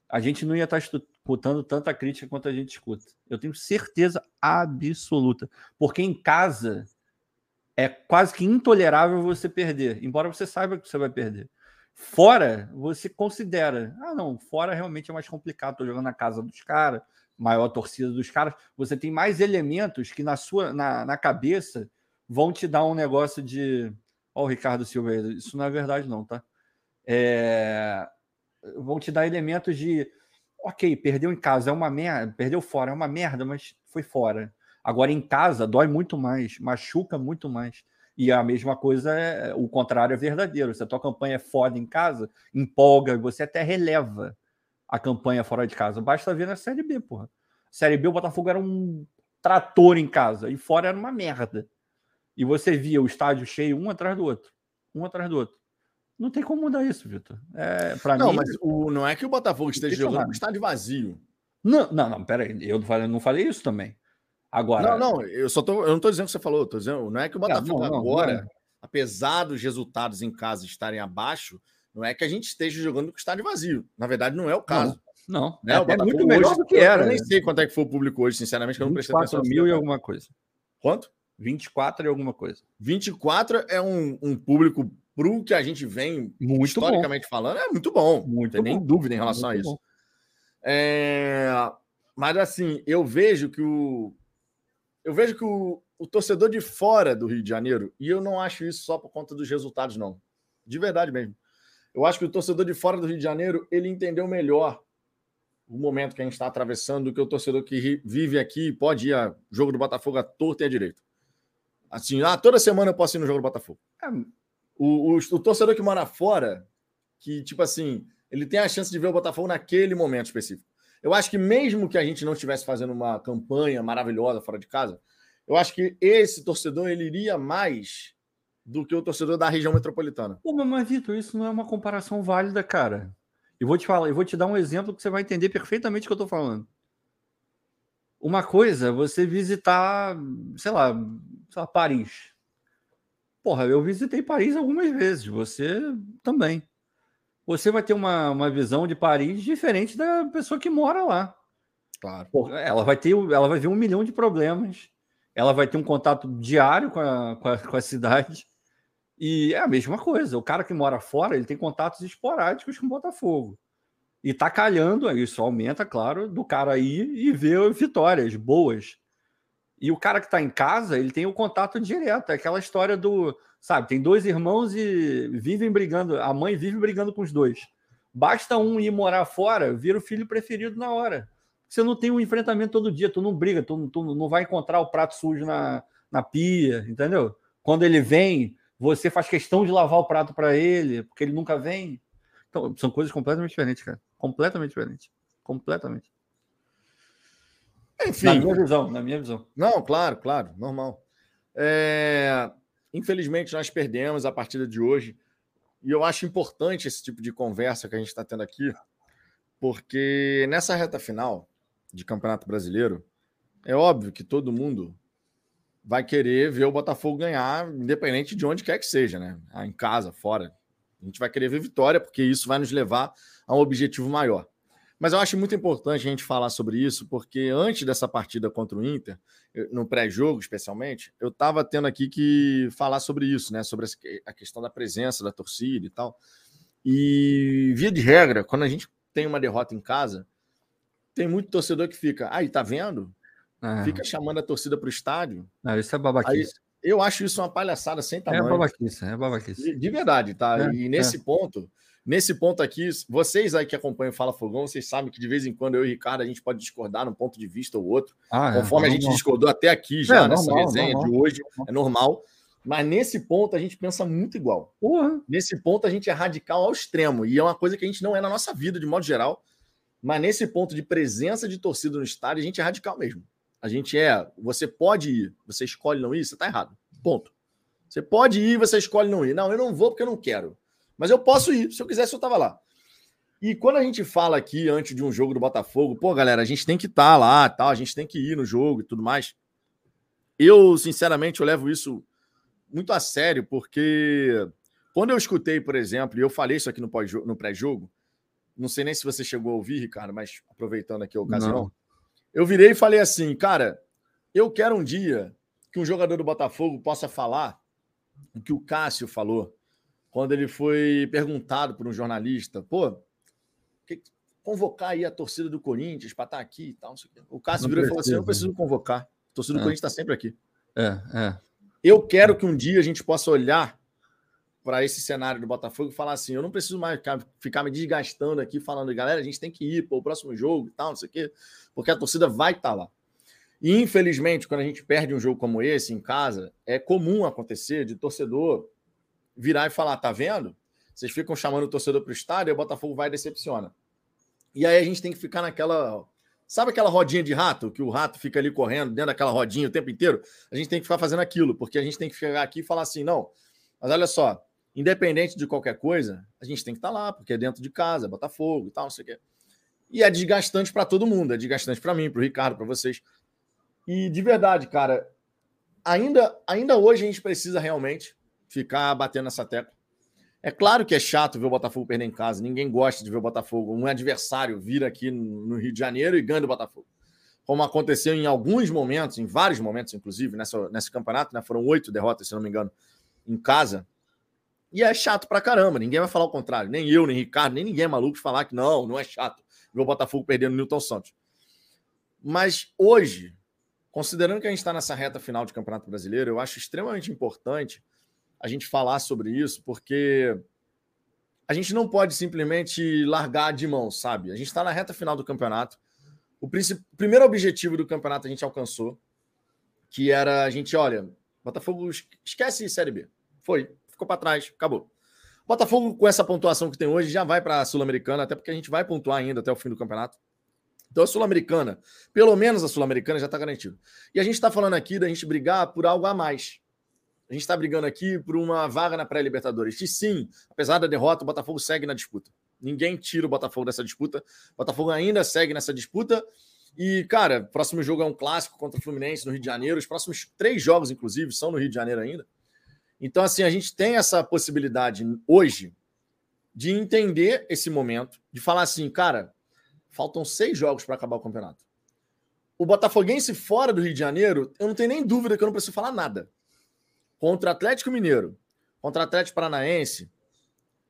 a gente não ia estar escutando tanta crítica quanto a gente escuta. Eu tenho certeza absoluta. Porque em casa é quase que intolerável você perder, embora você saiba que você vai perder. Fora, você considera, ah, não, fora realmente é mais complicado, tô jogando na casa dos caras, maior torcida dos caras, você tem mais elementos que na sua na, na cabeça vão te dar um negócio de, ó, oh, o Ricardo Silva, isso não é verdade não, tá? É... vão te dar elementos de, ok, perdeu em casa é uma merda, perdeu fora é uma merda, mas foi fora. Agora em casa dói muito mais, machuca muito mais. E a mesma coisa, é, o contrário é verdadeiro. Se a tua campanha é foda em casa, empolga, você até releva a campanha fora de casa. Basta ver na Série B, porra. Série B, o Botafogo era um trator em casa e fora era uma merda. E você via o estádio cheio um atrás do outro, um atrás do outro. Não tem como mudar isso, Vitor. É, não, mim, mas o, não é que o Botafogo esteja jogando com estádio vazio. Não, não, não, peraí. Eu não falei isso também. Agora. Não, não, eu só tô. Eu não estou dizendo o que você falou, tô dizendo. Não é que o Botafogo não, não, agora, não. apesar dos resultados em casa estarem abaixo, não é que a gente esteja jogando com o estádio vazio. Na verdade, não é o caso. Não, né? é, é muito melhor hoje, do que era. Eu nem sei quanto é que foi o público hoje, sinceramente, que eu não prestei atenção. mil e alguma coisa. Quanto? 24 e alguma coisa. 24 é um, um público pro que a gente vem muito historicamente bom. falando, é muito bom. Muito não tem bom. nem dúvida em relação muito a isso. É... Mas assim, eu vejo que o, eu vejo que o, o torcedor de fora do Rio de Janeiro, e eu não acho isso só por conta dos resultados, não. De verdade mesmo. Eu acho que o torcedor de fora do Rio de Janeiro, ele entendeu melhor o momento que a gente está atravessando do que o torcedor que vive aqui pode ir a jogo do Botafogo a torto e a direito. Assim, ah, toda semana eu posso ir no jogo do Botafogo. É. O, o, o, torcedor que mora fora, que, tipo assim, ele tem a chance de ver o Botafogo naquele momento específico. Eu acho que mesmo que a gente não estivesse fazendo uma campanha maravilhosa fora de casa, eu acho que esse torcedor ele iria mais do que o torcedor da região metropolitana. Pô, mas Vitor, isso não é uma comparação válida, cara. E vou te falar, eu vou te dar um exemplo que você vai entender perfeitamente o que eu estou falando. Uma coisa, você visitar, sei lá, sei lá, Paris. Porra, eu visitei Paris algumas vezes, você também. Você vai ter uma, uma visão de Paris diferente da pessoa que mora lá. Claro. Porra, ela vai ter, ela vai ver um milhão de problemas. Ela vai ter um contato diário com a, com a, com a cidade e é a mesma coisa. O cara que mora fora, ele tem contatos esporádicos com o Botafogo. E tá calhando, isso aumenta, claro, do cara ir e ver vitórias boas. E o cara que tá em casa, ele tem o contato direto. É aquela história do, sabe, tem dois irmãos e vivem brigando, a mãe vive brigando com os dois. Basta um ir morar fora, vira o filho preferido na hora. Você não tem um enfrentamento todo dia, tu não briga, tu, tu não vai encontrar o prato sujo na, na pia, entendeu? Quando ele vem, você faz questão de lavar o prato para ele, porque ele nunca vem. Então, são coisas completamente diferentes, cara. Completamente diferentes. Completamente. Enfim. Na minha visão, na minha visão. Não, claro, claro, normal. É... Infelizmente, nós perdemos a partida de hoje. E eu acho importante esse tipo de conversa que a gente está tendo aqui, porque nessa reta final de Campeonato Brasileiro, é óbvio que todo mundo vai querer ver o Botafogo ganhar, independente de onde quer que seja, né? Em casa, fora. A gente vai querer ver vitória, porque isso vai nos levar a um objetivo maior. Mas eu acho muito importante a gente falar sobre isso, porque antes dessa partida contra o Inter, no pré-jogo especialmente, eu estava tendo aqui que falar sobre isso, né? Sobre a questão da presença da torcida e tal. E, via de regra, quando a gente tem uma derrota em casa, tem muito torcedor que fica, aí, tá vendo? É. Fica chamando a torcida para o estádio. Não, isso é babaquice. Aí, eu acho isso uma palhaçada sem é tamanho. É babaquice, é babaquice. De, de verdade, tá? É, e nesse é. ponto, nesse ponto aqui, vocês aí que acompanham o Fala Fogão, vocês sabem que de vez em quando eu e o Ricardo a gente pode discordar num ponto de vista ou outro. Ah, é, conforme a gente discordou até aqui já nessa normal, resenha normal, de hoje, é normal. Mas nesse ponto a gente pensa muito igual. Porra. Nesse ponto a gente é radical ao extremo. E é uma coisa que a gente não é na nossa vida, de modo geral. Mas nesse ponto de presença de torcida no estádio, a gente é radical mesmo. A gente é, você pode ir, você escolhe não ir, você está errado. Ponto. Você pode ir, você escolhe não ir. Não, eu não vou porque eu não quero. Mas eu posso ir. Se eu quisesse, eu estava lá. E quando a gente fala aqui antes de um jogo do Botafogo, pô, galera, a gente tem que estar tá lá, tal, a gente tem que ir no jogo e tudo mais. Eu, sinceramente, eu levo isso muito a sério, porque quando eu escutei, por exemplo, e eu falei isso aqui no, no pré-jogo, não sei nem se você chegou a ouvir, Ricardo, mas aproveitando aqui a ocasião. Não. Eu virei e falei assim, cara, eu quero um dia que um jogador do Botafogo possa falar o que o Cássio falou quando ele foi perguntado por um jornalista, pô, que, convocar aí a torcida do Corinthians para estar tá aqui e tal. O Cássio virou e falou assim: eu não preciso convocar. A torcida do é. Corinthians está sempre aqui. É, é. Eu quero que um dia a gente possa olhar para esse cenário do Botafogo e falar assim: eu não preciso mais ficar, ficar me desgastando aqui falando, galera, a gente tem que ir para o próximo jogo e tal, não sei o quê, porque a torcida vai estar tá lá. E infelizmente, quando a gente perde um jogo como esse em casa, é comum acontecer de torcedor virar e falar: tá vendo? Vocês ficam chamando o torcedor para o estádio e o Botafogo vai e decepciona. E aí a gente tem que ficar naquela. Sabe aquela rodinha de rato, que o rato fica ali correndo dentro daquela rodinha o tempo inteiro? A gente tem que ficar fazendo aquilo, porque a gente tem que chegar aqui e falar assim: não, mas olha só, independente de qualquer coisa, a gente tem que estar tá lá, porque é dentro de casa, é Botafogo e tal, não sei o quê. E é desgastante para todo mundo, é desgastante para mim, para o Ricardo, para vocês. E de verdade, cara, ainda, ainda hoje a gente precisa realmente ficar batendo nessa tecla. É claro que é chato ver o Botafogo perder em casa, ninguém gosta de ver o Botafogo, um adversário vir aqui no Rio de Janeiro e ganha do Botafogo. Como aconteceu em alguns momentos, em vários momentos, inclusive, nessa, nesse campeonato, né? Foram oito derrotas, se não me engano, em casa. E é chato pra caramba, ninguém vai falar o contrário. Nem eu, nem Ricardo, nem ninguém é maluco falar que não, não é chato ver o Botafogo perdendo no Newton Santos. Mas hoje, considerando que a gente está nessa reta final de Campeonato Brasileiro, eu acho extremamente importante a gente falar sobre isso, porque a gente não pode simplesmente largar de mão, sabe? A gente está na reta final do campeonato. O primeiro objetivo do campeonato a gente alcançou, que era a gente, olha, Botafogo esquece Série B. Foi, ficou para trás, acabou. Botafogo, com essa pontuação que tem hoje, já vai para a Sul-Americana, até porque a gente vai pontuar ainda até o fim do campeonato. Então a Sul-Americana, pelo menos a Sul-Americana já está garantido. E a gente está falando aqui da gente brigar por algo a mais. A gente está brigando aqui por uma vaga na pré-Libertadores. E sim, apesar da derrota, o Botafogo segue na disputa. Ninguém tira o Botafogo dessa disputa. O Botafogo ainda segue nessa disputa. E, cara, próximo jogo é um clássico contra o Fluminense no Rio de Janeiro. Os próximos três jogos, inclusive, são no Rio de Janeiro ainda. Então, assim, a gente tem essa possibilidade hoje de entender esse momento, de falar assim, cara, faltam seis jogos para acabar o campeonato. O Botafoguense fora do Rio de Janeiro, eu não tenho nem dúvida que eu não preciso falar nada contra Atlético Mineiro, contra Atlético Paranaense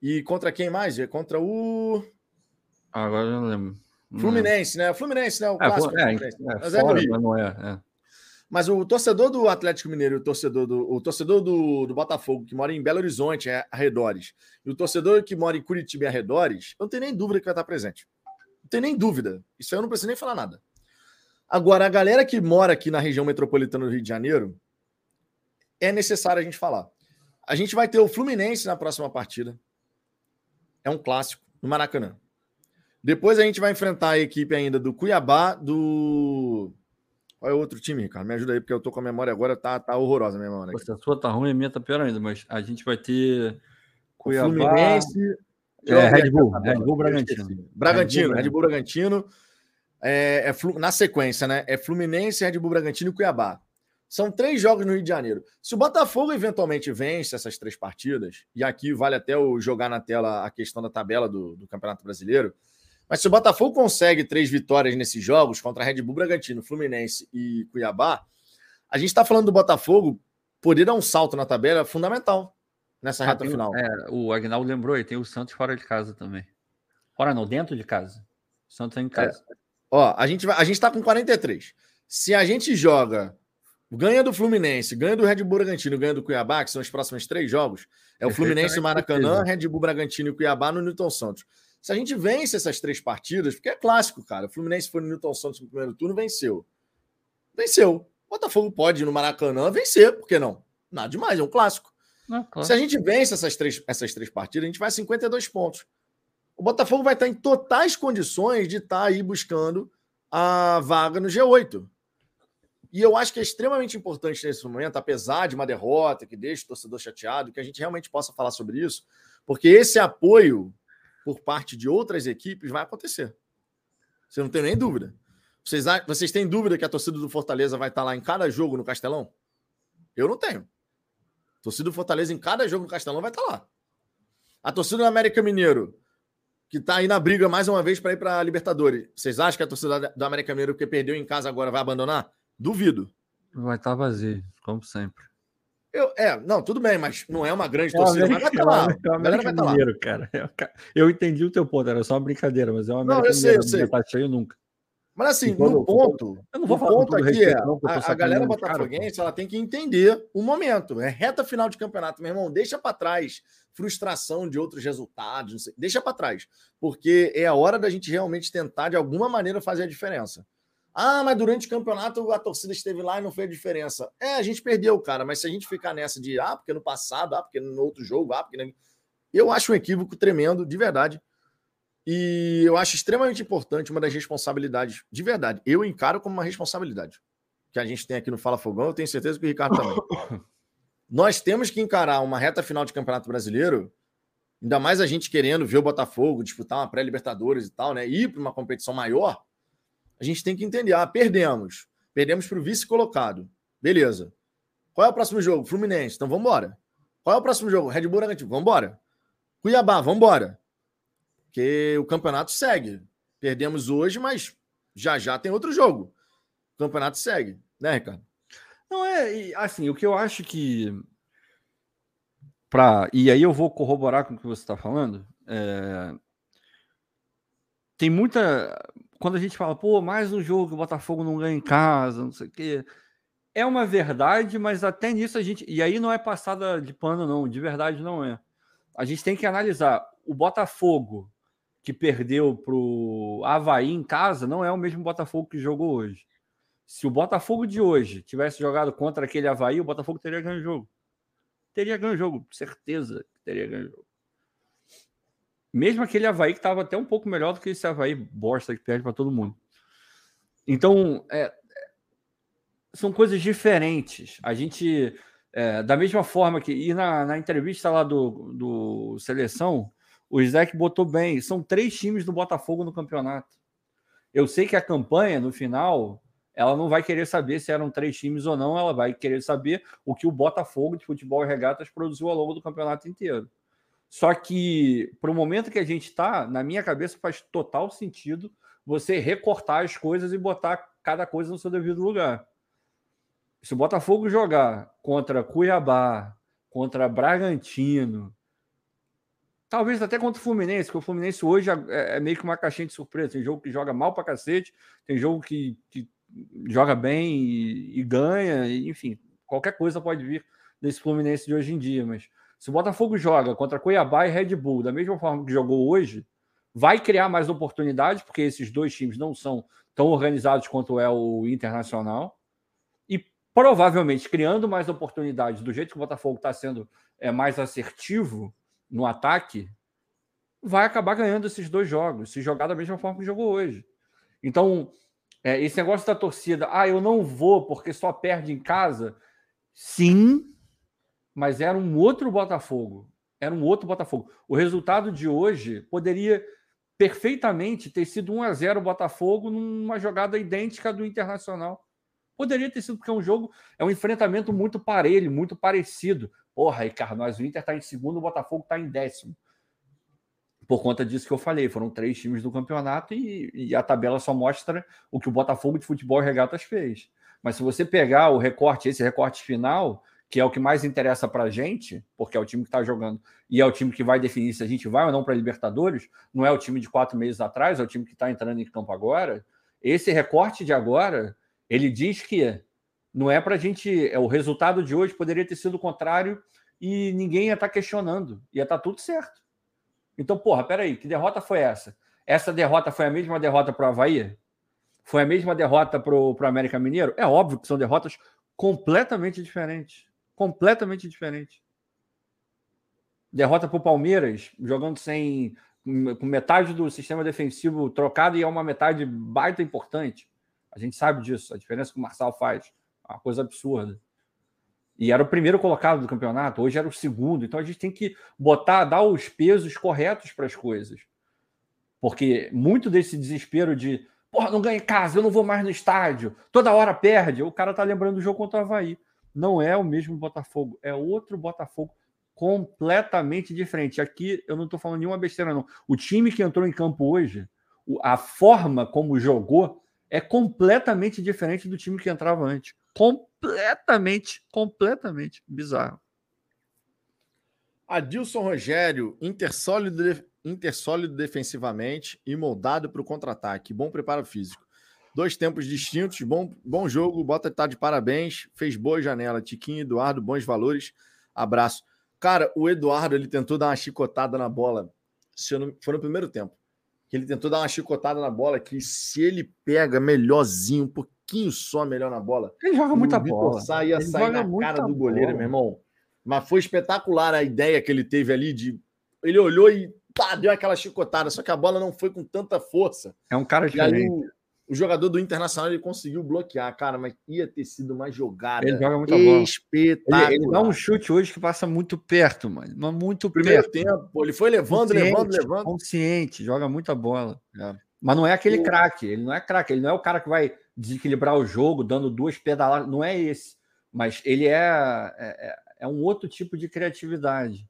e contra quem mais? É contra o. Agora eu não lembro. Fluminense, né? Fluminense, né? O é, clássico. É, é, mas, é fora, mas não é, é. Mas o torcedor do Atlético Mineiro e o torcedor, do, o torcedor do, do Botafogo, que mora em Belo Horizonte, é, arredores, e o torcedor que mora em Curitiba e arredores, eu não tenho nem dúvida que vai estar presente. Não tenho nem dúvida. Isso aí eu não preciso nem falar nada. Agora, a galera que mora aqui na região metropolitana do Rio de Janeiro, é necessário a gente falar. A gente vai ter o Fluminense na próxima partida. É um clássico no Maracanã. Depois a gente vai enfrentar a equipe ainda do Cuiabá, do. Qual é o outro time, Ricardo? Me ajuda aí, porque eu tô com a memória agora, tá, tá horrorosa a minha memória. A sua tá ruim, a minha tá pior ainda, mas a gente vai ter Cuiabá. Fluminense. É, Red Bull, Red Bull Bragantino. Bragantino, Red Bull Bragantino. É, é, na sequência, né? É Fluminense, Red Bull Bragantino e Cuiabá. São três jogos no Rio de Janeiro. Se o Botafogo eventualmente vence essas três partidas, e aqui vale até o jogar na tela a questão da tabela do, do Campeonato Brasileiro, mas se o Botafogo consegue três vitórias nesses jogos contra Red Bull Bragantino, Fluminense e Cuiabá, a gente está falando do Botafogo poder dar um salto na tabela fundamental nessa ah, reta tem, final. É, o Agnaldo lembrou, tem o Santos fora de casa também. Fora não, dentro de casa. O Santos é em casa. É. Ó, a gente, vai, a gente tá com 43. Se a gente joga Ganha do Fluminense, ganha do Red Bull Bragantino, ganha do Cuiabá, que são os próximos três jogos. É o Fluminense, Maracanã, Red Bull Bragantino e Cuiabá no Newton Santos. Se a gente vence essas três partidas, porque é clássico, cara. O Fluminense foi no Newton Santos no primeiro turno, venceu. Venceu. O Botafogo pode ir no Maracanã vencer, por que não? Nada demais, é um clássico. Não, claro. Se a gente vence essas três, essas três partidas, a gente vai a 52 pontos. O Botafogo vai estar em totais condições de estar aí buscando a vaga no G8. E eu acho que é extremamente importante nesse momento, apesar de uma derrota que deixa o torcedor chateado, que a gente realmente possa falar sobre isso, porque esse apoio por parte de outras equipes vai acontecer. Você não tem nem dúvida. Vocês, vocês têm dúvida que a torcida do Fortaleza vai estar lá em cada jogo no Castelão? Eu não tenho. A torcida do Fortaleza em cada jogo no Castelão vai estar lá. A torcida do América Mineiro, que está aí na briga mais uma vez para ir para a Libertadores. Vocês acham que a torcida do América Mineiro, que perdeu em casa agora, vai abandonar? Duvido. Vai estar tá vazio, como sempre. Eu, é, não, tudo bem, mas não é uma grande é torcida, mas vai estar tá lá. É a galera vai estar tá lá. Cara. Eu entendi o teu ponto, era só uma brincadeira, mas é uma Não, eu sei, eu sei. Não tá cheio nunca. Mas assim, no ponto, eu não vou falar ponto aqui respeito, é, não, a, a galera botafoguense, ela tem que entender o momento. É reta final de campeonato, meu irmão, deixa para trás frustração de outros resultados, sei, deixa para trás, porque é a hora da gente realmente tentar de alguma maneira fazer a diferença. Ah, mas durante o campeonato a torcida esteve lá e não fez a diferença. É, a gente perdeu, cara, mas se a gente ficar nessa de ah, porque no passado, ah, porque no outro jogo, ah, porque. Eu acho um equívoco tremendo, de verdade. E eu acho extremamente importante uma das responsabilidades, de verdade. Eu encaro como uma responsabilidade que a gente tem aqui no Fala Fogão, eu tenho certeza que o Ricardo também. Nós temos que encarar uma reta final de Campeonato Brasileiro, ainda mais a gente querendo ver o Botafogo disputar uma pré-Libertadores e tal, né? Ir para uma competição maior a gente tem que entender. Ah, perdemos. Perdemos para o vice colocado. Beleza. Qual é o próximo jogo? Fluminense. Então vamos embora. Qual é o próximo jogo? Red Bull Bragantino. Vamos embora. Cuiabá, vamos embora. Porque o campeonato segue. Perdemos hoje, mas já já tem outro jogo. O campeonato segue, né, Ricardo? Não é, assim, o que eu acho que para e aí eu vou corroborar com o que você está falando. É, tem muita quando a gente fala, pô, mais um jogo que o Botafogo não ganha em casa, não sei o quê. É uma verdade, mas até nisso a gente. E aí não é passada de pano, não, de verdade não é. A gente tem que analisar o Botafogo que perdeu para o Havaí em casa não é o mesmo Botafogo que jogou hoje. Se o Botafogo de hoje tivesse jogado contra aquele Havaí, o Botafogo teria ganho o jogo. Teria ganho o jogo, certeza que teria ganho o jogo. Mesmo aquele Havaí que estava até um pouco melhor do que esse Havaí bosta que perde para todo mundo. Então, é, são coisas diferentes. A gente, é, da mesma forma que. E na, na entrevista lá do, do Seleção, o Isaac botou bem. São três times do Botafogo no campeonato. Eu sei que a campanha, no final, ela não vai querer saber se eram três times ou não, ela vai querer saber o que o Botafogo de futebol e regatas produziu ao longo do campeonato inteiro. Só que, para o momento que a gente está, na minha cabeça faz total sentido você recortar as coisas e botar cada coisa no seu devido lugar. Se o Botafogo jogar contra Cuiabá, contra Bragantino, talvez até contra o Fluminense, porque o Fluminense hoje é, é meio que uma caixinha de surpresa. Tem jogo que joga mal pra cacete, tem jogo que, que joga bem e, e ganha, e, enfim, qualquer coisa pode vir desse Fluminense de hoje em dia. Mas se o Botafogo joga contra Cuiabá e Red Bull, da mesma forma que jogou hoje, vai criar mais oportunidades, porque esses dois times não são tão organizados quanto é o Internacional provavelmente criando mais oportunidades do jeito que o Botafogo está sendo é, mais assertivo no ataque, vai acabar ganhando esses dois jogos, se jogar da mesma forma que jogou hoje. Então, é, esse negócio da torcida, ah, eu não vou porque só perde em casa. Sim, mas era um outro Botafogo. Era um outro Botafogo. O resultado de hoje poderia perfeitamente ter sido 1 a 0 Botafogo numa jogada idêntica do Internacional. Poderia ter sido, porque é um jogo, é um enfrentamento muito parelho, muito parecido. Porra, Ricardo, nós o Inter está em segundo, o Botafogo está em décimo. Por conta disso que eu falei, foram três times do campeonato e, e a tabela só mostra o que o Botafogo de futebol e regatas fez. Mas se você pegar o recorte, esse recorte final, que é o que mais interessa para a gente, porque é o time que está jogando e é o time que vai definir se a gente vai ou não para Libertadores, não é o time de quatro meses atrás, é o time que está entrando em campo agora. Esse recorte de agora ele diz que não é para a gente. É, o resultado de hoje poderia ter sido o contrário e ninguém ia estar tá questionando, ia estar tá tudo certo. Então, porra, peraí, que derrota foi essa? Essa derrota foi a mesma derrota para o Havaí? Foi a mesma derrota para o América Mineiro? É óbvio que são derrotas completamente diferentes. Completamente diferentes. Derrota para o Palmeiras, jogando sem. com metade do sistema defensivo trocado e é uma metade baita importante. A gente sabe disso, a diferença que o Marçal faz. É uma coisa absurda. E era o primeiro colocado do campeonato, hoje era o segundo. Então a gente tem que botar, dar os pesos corretos para as coisas. Porque muito desse desespero de, porra, não ganha casa, eu não vou mais no estádio, toda hora perde. O cara tá lembrando do jogo contra o Havaí. Não é o mesmo Botafogo, é outro Botafogo completamente diferente. Aqui eu não estou falando nenhuma besteira, não. O time que entrou em campo hoje, a forma como jogou, é completamente diferente do time que entrava antes. Completamente, completamente bizarro. Adilson Rogério, intersólido, intersólido defensivamente e moldado para o contra-ataque. Bom preparo físico. Dois tempos distintos, bom, bom jogo. Bota tá de parabéns. Fez boa janela. Tiquinho, Eduardo, bons valores. Abraço. Cara, o Eduardo ele tentou dar uma chicotada na bola. Se não, foi no primeiro tempo que ele tentou dar uma chicotada na bola, que se ele pega melhorzinho, um pouquinho só melhor na bola. Ele joga muita bola. Sai, ia ele sair na cara do goleiro, bola. meu irmão. Mas foi espetacular a ideia que ele teve ali de. Ele olhou e pá, deu aquela chicotada, só que a bola não foi com tanta força. É um cara diferente. E aí, o jogador do Internacional ele conseguiu bloquear, cara, mas ia ter sido uma jogada ele joga muito espetacular. Ele, ele, dá um chute hoje que passa muito perto, mano. Muito Primeiro perto. tempo, ele foi levando, levando, levando. Consciente, joga muita bola. É. Mas não é aquele craque, ele não é craque, ele não é o cara que vai desequilibrar o jogo dando duas pedaladas, não é esse. Mas ele é, é, é, é um outro tipo de criatividade.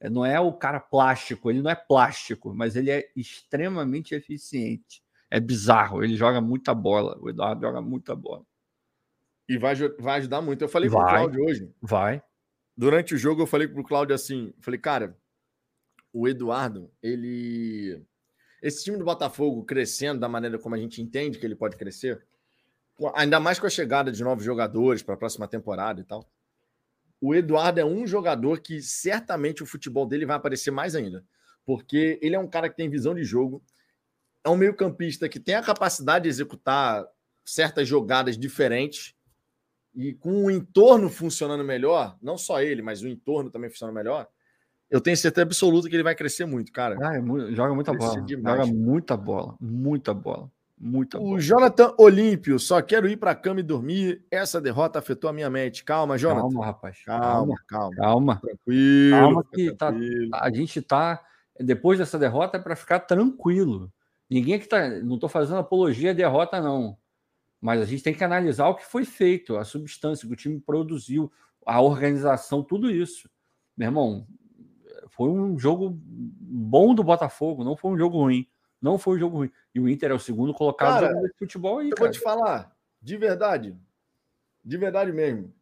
É, não é o cara plástico, ele não é plástico, mas ele é extremamente eficiente é bizarro. Ele joga muita bola. O Eduardo joga muita bola. E vai, vai ajudar muito. Eu falei vai, pro Cláudio hoje. Vai. Durante o jogo, eu falei pro Cláudio assim: falei, cara, o Eduardo, ele. Esse time do Botafogo crescendo da maneira como a gente entende que ele pode crescer, ainda mais com a chegada de novos jogadores para a próxima temporada e tal. O Eduardo é um jogador que certamente o futebol dele vai aparecer mais ainda. porque ele é um cara que tem visão de jogo, é um meio-campista que tem a capacidade de executar certas jogadas diferentes e com o entorno funcionando melhor, não só ele, mas o entorno também funcionando melhor, eu tenho certeza absoluta que ele vai crescer muito, cara. Ah, é muito, joga muita bola. Demais. Joga muita bola, muita bola. Muita o. Jonathan Olímpio, só quero ir para a cama e dormir. Essa derrota afetou a minha mente. Calma, Jonathan. Calma, rapaz. Calma, calma. Calma. Tranquilo. Calma que tá, tranquilo. Tá, a gente tá. Depois dessa derrota é para ficar tranquilo. Ninguém aqui tá. Não estou fazendo apologia à derrota, não. Mas a gente tem que analisar o que foi feito, a substância que o time produziu, a organização, tudo isso. Meu irmão, foi um jogo bom do Botafogo, não foi um jogo ruim. Não foi um jogo ruim. E o Inter é o segundo colocado cara, de futebol aí. Eu cara. vou te falar, de verdade, de verdade mesmo.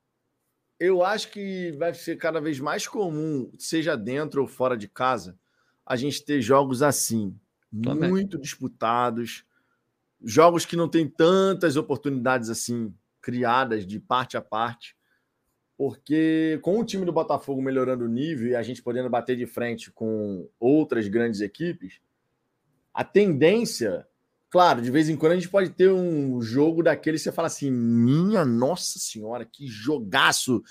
Eu acho que vai ser cada vez mais comum, seja dentro ou fora de casa, a gente ter jogos assim, Também. muito disputados, jogos que não tem tantas oportunidades assim criadas de parte a parte, porque com o time do Botafogo melhorando o nível e a gente podendo bater de frente com outras grandes equipes, a tendência, claro, de vez em quando a gente pode ter um jogo daquele que você fala assim: minha nossa senhora, que jogaço!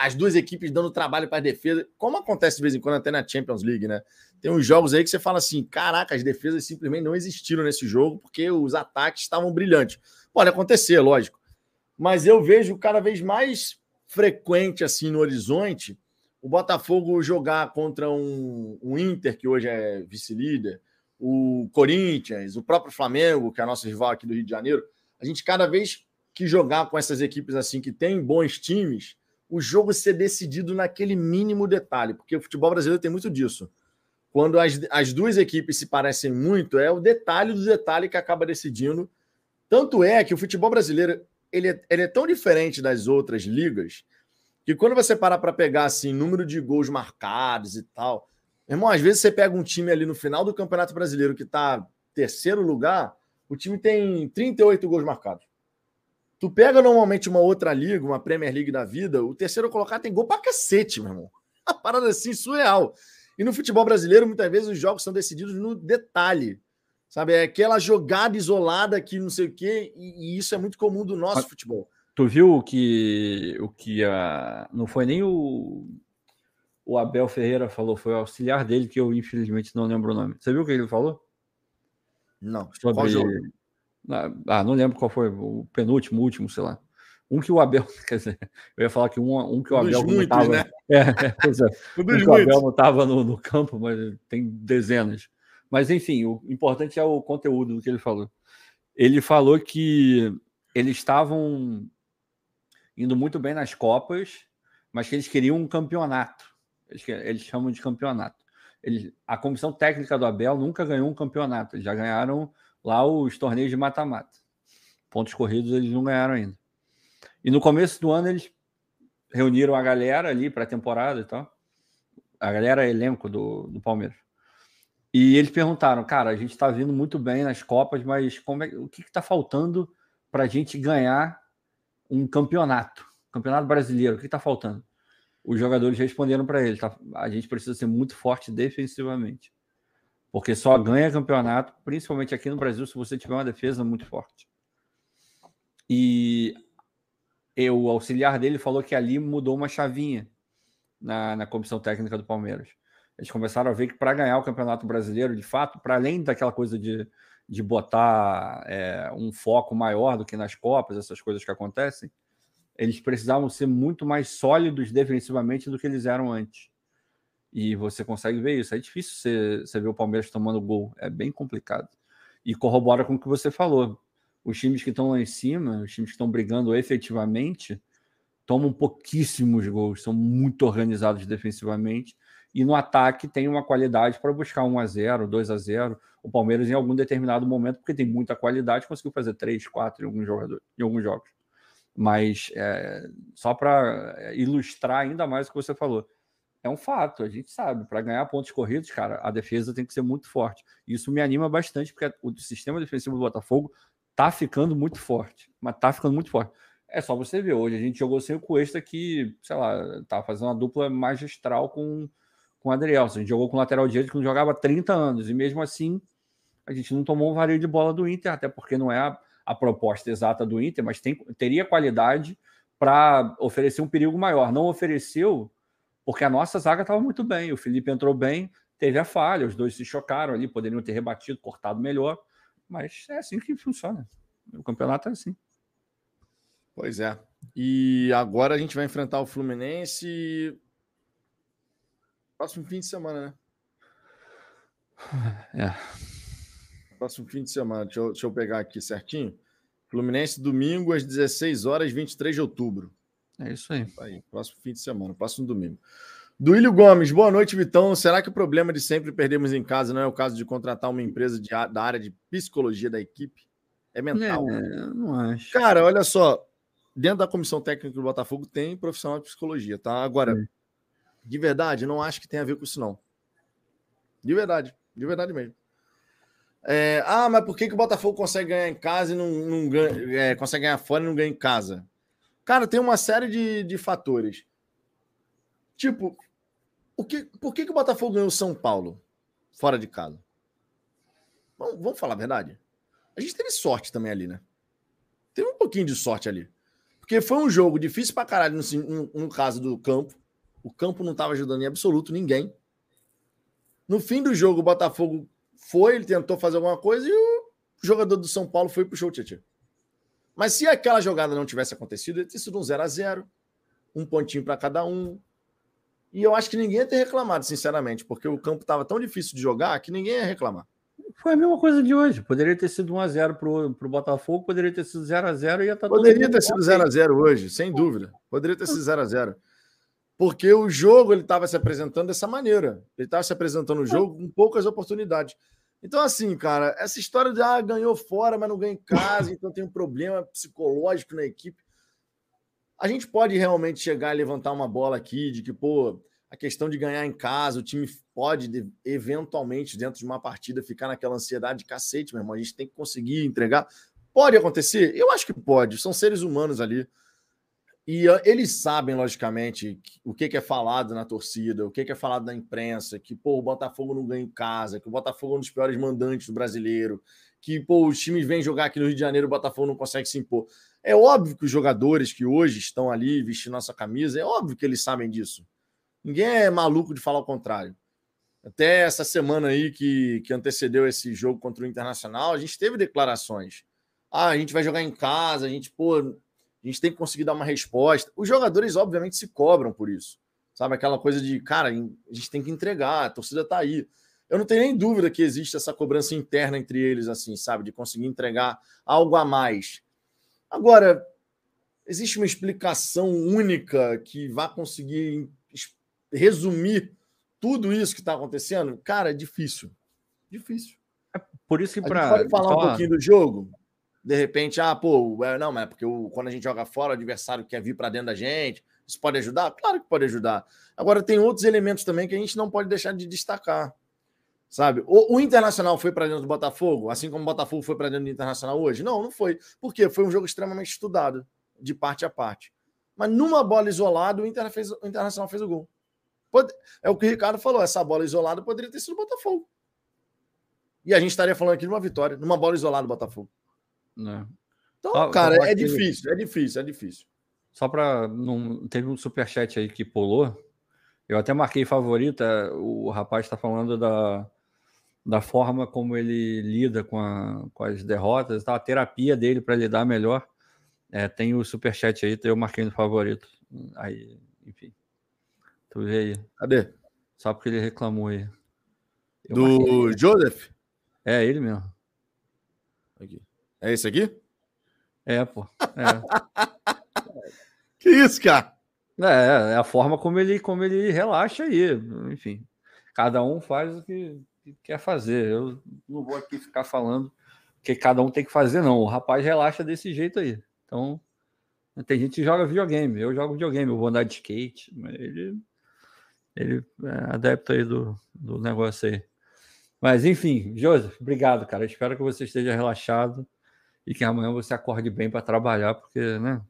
As duas equipes dando trabalho para a defesa, como acontece de vez em quando até na Champions League, né? Tem uns jogos aí que você fala assim: caraca, as defesas simplesmente não existiram nesse jogo porque os ataques estavam brilhantes. Pode acontecer, lógico. Mas eu vejo cada vez mais frequente assim no horizonte o Botafogo jogar contra um, um Inter, que hoje é vice-líder, o Corinthians, o próprio Flamengo, que é a nossa rival aqui do Rio de Janeiro, a gente cada vez que jogar com essas equipes assim que tem bons times, o jogo ser decidido naquele mínimo detalhe, porque o futebol brasileiro tem muito disso. Quando as, as duas equipes se parecem muito, é o detalhe do detalhe que acaba decidindo. Tanto é que o futebol brasileiro ele é, ele é tão diferente das outras ligas que quando você parar para pegar assim número de gols marcados e tal, Irmão, às vezes você pega um time ali no final do Campeonato Brasileiro que está terceiro lugar, o time tem 38 gols marcados. Tu pega normalmente uma outra liga, uma Premier League da vida, o terceiro colocado tem gol pra cacete, meu irmão. Uma parada assim surreal. E no futebol brasileiro, muitas vezes os jogos são decididos no detalhe. Sabe, é aquela jogada isolada que não sei o quê, e, e isso é muito comum do nosso Mas, futebol. Tu viu que o que a não foi nem o o Abel Ferreira falou, foi o auxiliar dele, que eu infelizmente não lembro o nome. Você viu o que ele falou? Não. Sobre... Ah, ah, não lembro qual foi, o penúltimo, último, sei lá. Um que o Abel, quer dizer, eu ia falar que um, um que o Abel não estava. Né? É, é, é, um que o Abel não estava no, no, campo, mas tem dezenas. Mas enfim, o importante é o conteúdo do que ele falou. Ele falou que eles estavam indo muito bem nas Copas, mas que eles queriam um campeonato. Eles, eles chamam de campeonato. Eles, a comissão técnica do Abel nunca ganhou um campeonato. Eles já ganharam lá os torneios de mata-mata. Pontos corridos eles não ganharam ainda. E no começo do ano eles reuniram a galera ali para a temporada e tal. A galera elenco do, do Palmeiras. E eles perguntaram, cara, a gente está vindo muito bem nas Copas, mas como é, o que está faltando para a gente ganhar um campeonato? Campeonato brasileiro, o que está faltando? Os jogadores responderam para ele: tá, a gente precisa ser muito forte defensivamente. Porque só ganha campeonato, principalmente aqui no Brasil, se você tiver uma defesa muito forte. E eu, o auxiliar dele falou que ali mudou uma chavinha na, na comissão técnica do Palmeiras. Eles começaram a ver que para ganhar o Campeonato Brasileiro, de fato, para além daquela coisa de, de botar é, um foco maior do que nas Copas, essas coisas que acontecem, eles precisavam ser muito mais sólidos defensivamente do que eles eram antes. E você consegue ver isso. É difícil você, você ver o Palmeiras tomando gol. É bem complicado. E corrobora com o que você falou. Os times que estão lá em cima, os times que estão brigando efetivamente, tomam pouquíssimos gols, são muito organizados defensivamente. E no ataque tem uma qualidade para buscar 1 a 0 2 a 0 O Palmeiras, em algum determinado momento, porque tem muita qualidade, conseguiu fazer 3, 4 em alguns, jogadores, em alguns jogos. Mas é, só para é, ilustrar ainda mais o que você falou, é um fato, a gente sabe, para ganhar pontos corridos, cara, a defesa tem que ser muito forte. Isso me anima bastante, porque o sistema defensivo do Botafogo tá ficando muito forte, mas tá ficando muito forte. É só você ver, hoje a gente jogou sem o Cuesta que, sei lá, tá fazendo uma dupla magistral com, com o Adrielson. A gente jogou com o lateral direito que não jogava há 30 anos. E mesmo assim, a gente não tomou um vareio de bola do Inter, até porque não é a, a proposta exata do Inter, mas tem, teria qualidade para oferecer um perigo maior. Não ofereceu porque a nossa zaga estava muito bem. O Felipe entrou bem, teve a falha, os dois se chocaram ali, poderiam ter rebatido, cortado melhor. Mas é assim que funciona. O campeonato é assim. Pois é. E agora a gente vai enfrentar o Fluminense. Próximo fim de semana, né? É próximo fim de semana. Deixa eu, deixa eu pegar aqui certinho. Fluminense, domingo, às 16 horas, 23 de outubro. É isso aí. aí. Próximo fim de semana, próximo domingo. Duílio Gomes, boa noite, Vitão. Será que o problema de sempre perdermos em casa não é o caso de contratar uma empresa de, da área de psicologia da equipe? É mental. É, não acho. Cara, olha só. Dentro da comissão técnica do Botafogo tem profissional de psicologia, tá? Agora, é. de verdade, não acho que tem a ver com isso, não. De verdade, de verdade mesmo. É, ah, mas por que, que o Botafogo consegue ganhar em casa e não, não ganha, é, consegue ganhar fora e não ganha em casa? Cara, tem uma série de, de fatores. Tipo, o que, por que, que o Botafogo ganhou São Paulo fora de casa? Vamos, vamos falar a verdade? A gente teve sorte também ali, né? Teve um pouquinho de sorte ali. Porque foi um jogo difícil pra caralho no, no, no caso do campo. O campo não estava ajudando em absoluto ninguém. No fim do jogo, o Botafogo foi, ele tentou fazer alguma coisa e o jogador do São Paulo foi puxou o Tietchan. Mas se aquela jogada não tivesse acontecido, ia ter sido um 0 a 0 um pontinho para cada um. E eu acho que ninguém ia ter reclamado, sinceramente, porque o campo estava tão difícil de jogar que ninguém ia reclamar. Foi a mesma coisa de hoje. Poderia ter sido 1x0 para o Botafogo, poderia ter sido 0x0 e ia estar tá Poderia ter sido 0x0 hoje, sem dúvida. Poderia ter sido 0x0. Porque o jogo ele estava se apresentando dessa maneira. Ele estava se apresentando o jogo com poucas oportunidades. Então, assim, cara, essa história de ah, ganhou fora, mas não ganha em casa, então tem um problema psicológico na equipe. A gente pode realmente chegar e levantar uma bola aqui de que, pô, a questão de ganhar em casa, o time pode, eventualmente, dentro de uma partida, ficar naquela ansiedade de cacete, meu irmão. A gente tem que conseguir entregar. Pode acontecer? Eu acho que pode. São seres humanos ali. E eles sabem, logicamente, o que é falado na torcida, o que é falado na imprensa, que pô, o Botafogo não ganha em casa, que o Botafogo é um dos piores mandantes do brasileiro, que pô, os times vêm jogar aqui no Rio de Janeiro, o Botafogo não consegue se impor. É óbvio que os jogadores que hoje estão ali vestindo nossa camisa, é óbvio que eles sabem disso. Ninguém é maluco de falar o contrário. Até essa semana aí que, que antecedeu esse jogo contra o Internacional, a gente teve declarações. Ah, a gente vai jogar em casa, a gente, pô, gente tem que conseguir dar uma resposta. Os jogadores, obviamente, se cobram por isso. Sabe? Aquela coisa de, cara, a gente tem que entregar, a torcida tá aí. Eu não tenho nem dúvida que existe essa cobrança interna entre eles, assim, sabe? De conseguir entregar algo a mais. Agora, existe uma explicação única que vá conseguir resumir tudo isso que está acontecendo? Cara, é difícil. Difícil. É por isso que para. Pode falar um pouquinho do jogo? De repente, ah, pô, não, mas é porque o, quando a gente joga fora, o adversário quer vir para dentro da gente. Isso pode ajudar? Claro que pode ajudar. Agora, tem outros elementos também que a gente não pode deixar de destacar. Sabe? O, o Internacional foi para dentro do Botafogo, assim como o Botafogo foi para dentro do Internacional hoje? Não, não foi. Por quê? Foi um jogo extremamente estudado, de parte a parte. Mas numa bola isolada, o, Inter fez, o Internacional fez o gol. Pode, é o que o Ricardo falou: essa bola isolada poderia ter sido o Botafogo. E a gente estaria falando aqui de uma vitória, numa bola isolada do Botafogo. Né? Então, só, cara, é difícil, é difícil, é difícil. Só para não teve um superchat aí que pulou. Eu até marquei favorita. O rapaz está falando da, da forma como ele lida com, a, com as derrotas, tá? a terapia dele para lidar melhor. É, tem o superchat aí, eu marquei no favorito. Aí, enfim. Tu vê aí. Cadê? Só porque ele reclamou aí. Eu Do Joseph? É, ele mesmo. É esse aqui? É, pô. É. que isso, cara? É, é a forma como ele, como ele relaxa aí. Enfim, cada um faz o que, que quer fazer. Eu não vou aqui ficar falando que cada um tem que fazer, não. O rapaz relaxa desse jeito aí. Então, tem gente que joga videogame. Eu jogo videogame, eu vou andar de skate. Ele, ele é adepto aí do, do negócio aí. Mas, enfim, Joseph, obrigado, cara. Espero que você esteja relaxado e que amanhã você acorde bem para trabalhar, porque, né?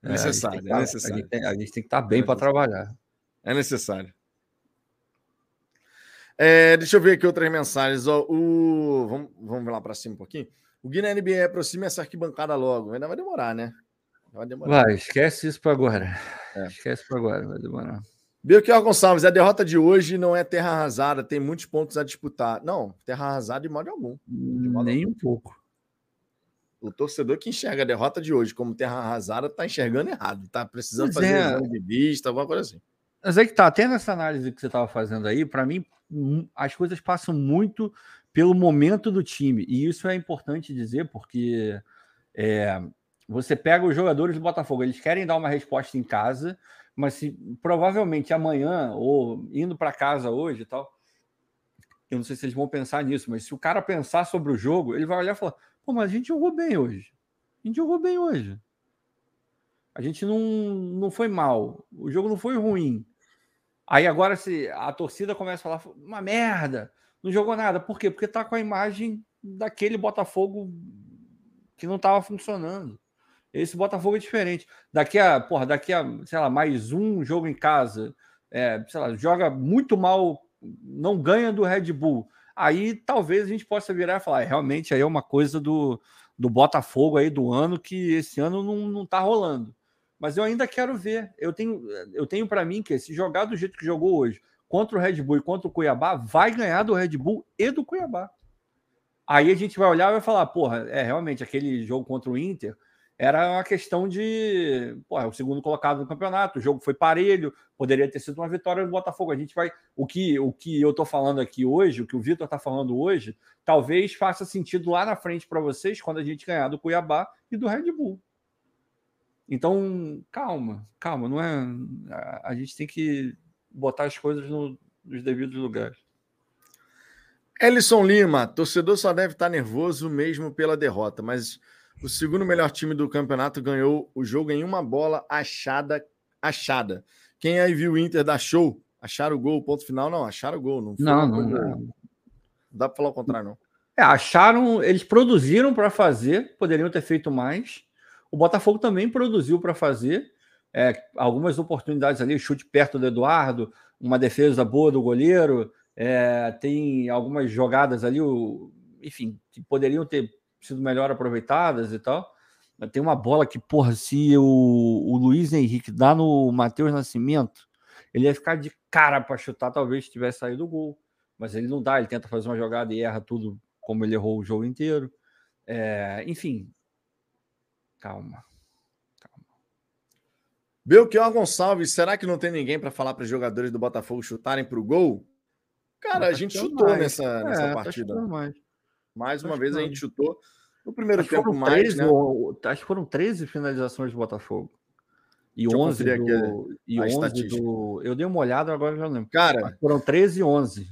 É necessário, é, é necessário. A gente, tem, a gente tem que estar tá bem é para trabalhar. É necessário. É, deixa eu ver aqui outras mensagens. Ó, o... vamos, vamos lá para cima um pouquinho. O Guiné NBA aproxima essa arquibancada logo. Ainda vai demorar, né? Vai demorar. Vai, esquece isso para agora. É. Esquece para agora, vai demorar. Belchior Gonçalves, a derrota de hoje não é terra arrasada, tem muitos pontos a disputar. Não, terra arrasada de modo algum. De modo Nem algum. um pouco. O torcedor que enxerga a derrota de hoje como terra arrasada está enxergando errado, está precisando fazer é... exame de vista, alguma coisa assim. Mas é que tá, até nessa análise que você estava fazendo aí, para mim, as coisas passam muito pelo momento do time. E isso é importante dizer, porque é, você pega os jogadores do Botafogo, eles querem dar uma resposta em casa, mas se provavelmente amanhã, ou indo para casa hoje e tal, eu não sei se eles vão pensar nisso, mas se o cara pensar sobre o jogo, ele vai olhar e falar: pô, mas a gente jogou bem hoje. A gente jogou bem hoje. A gente não, não foi mal. O jogo não foi ruim. Aí agora se a torcida começa a falar uma merda, não jogou nada. Por quê? Porque tá com a imagem daquele Botafogo que não estava funcionando. Esse Botafogo é diferente. Daqui a, porra, daqui a, sei lá, mais um jogo em casa, é, sei lá, joga muito mal, não ganha do Red Bull. Aí talvez a gente possa virar e falar, é, realmente aí é uma coisa do, do Botafogo aí do ano que esse ano não, não tá rolando mas eu ainda quero ver. Eu tenho, eu tenho para mim que se jogar do jeito que jogou hoje, contra o Red Bull e contra o Cuiabá, vai ganhar do Red Bull e do Cuiabá. Aí a gente vai olhar e vai falar, porra, é realmente aquele jogo contra o Inter era uma questão de, porra, o segundo colocado no campeonato, o jogo foi parelho, poderia ter sido uma vitória do Botafogo. A gente vai, o que o que eu tô falando aqui hoje, o que o Vitor tá falando hoje, talvez faça sentido lá na frente para vocês quando a gente ganhar do Cuiabá e do Red Bull. Então, calma, calma, não é. A, gente tem que botar as coisas no, nos devidos lugares. Ellison Lima, torcedor só deve estar nervoso mesmo pela derrota, mas o segundo melhor time do campeonato ganhou o jogo em uma bola achada, achada. Quem aí viu o Inter dar show? Acharam o gol, ponto final? Não, acharam o gol. Não, não, não, não. não dá para falar o contrário, não. É, acharam, eles produziram para fazer, poderiam ter feito mais. O Botafogo também produziu para fazer é, algumas oportunidades ali, chute perto do Eduardo, uma defesa boa do goleiro, é, tem algumas jogadas ali, o, enfim, que poderiam ter sido melhor aproveitadas e tal. Tem uma bola que, porra, se o, o Luiz Henrique dá no Matheus Nascimento, ele ia ficar de cara para chutar, talvez tivesse saído o gol. Mas ele não dá, ele tenta fazer uma jogada e erra tudo como ele errou o jogo inteiro. É, enfim, Calma. Calma. Belchior Gonçalves, será que não tem ninguém para falar para os jogadores do Botafogo chutarem para o gol? Cara, a gente chutou mais. nessa, é, nessa tá partida. mais. Mais uma vez a gente chutou. No primeiro acho tempo, mais. 13, né? Acho que foram 13 finalizações do Botafogo. E Deixa 11 do, aqui e 11 do. Eu dei uma olhada, agora já não lembro. Cara, foram 13 e 11.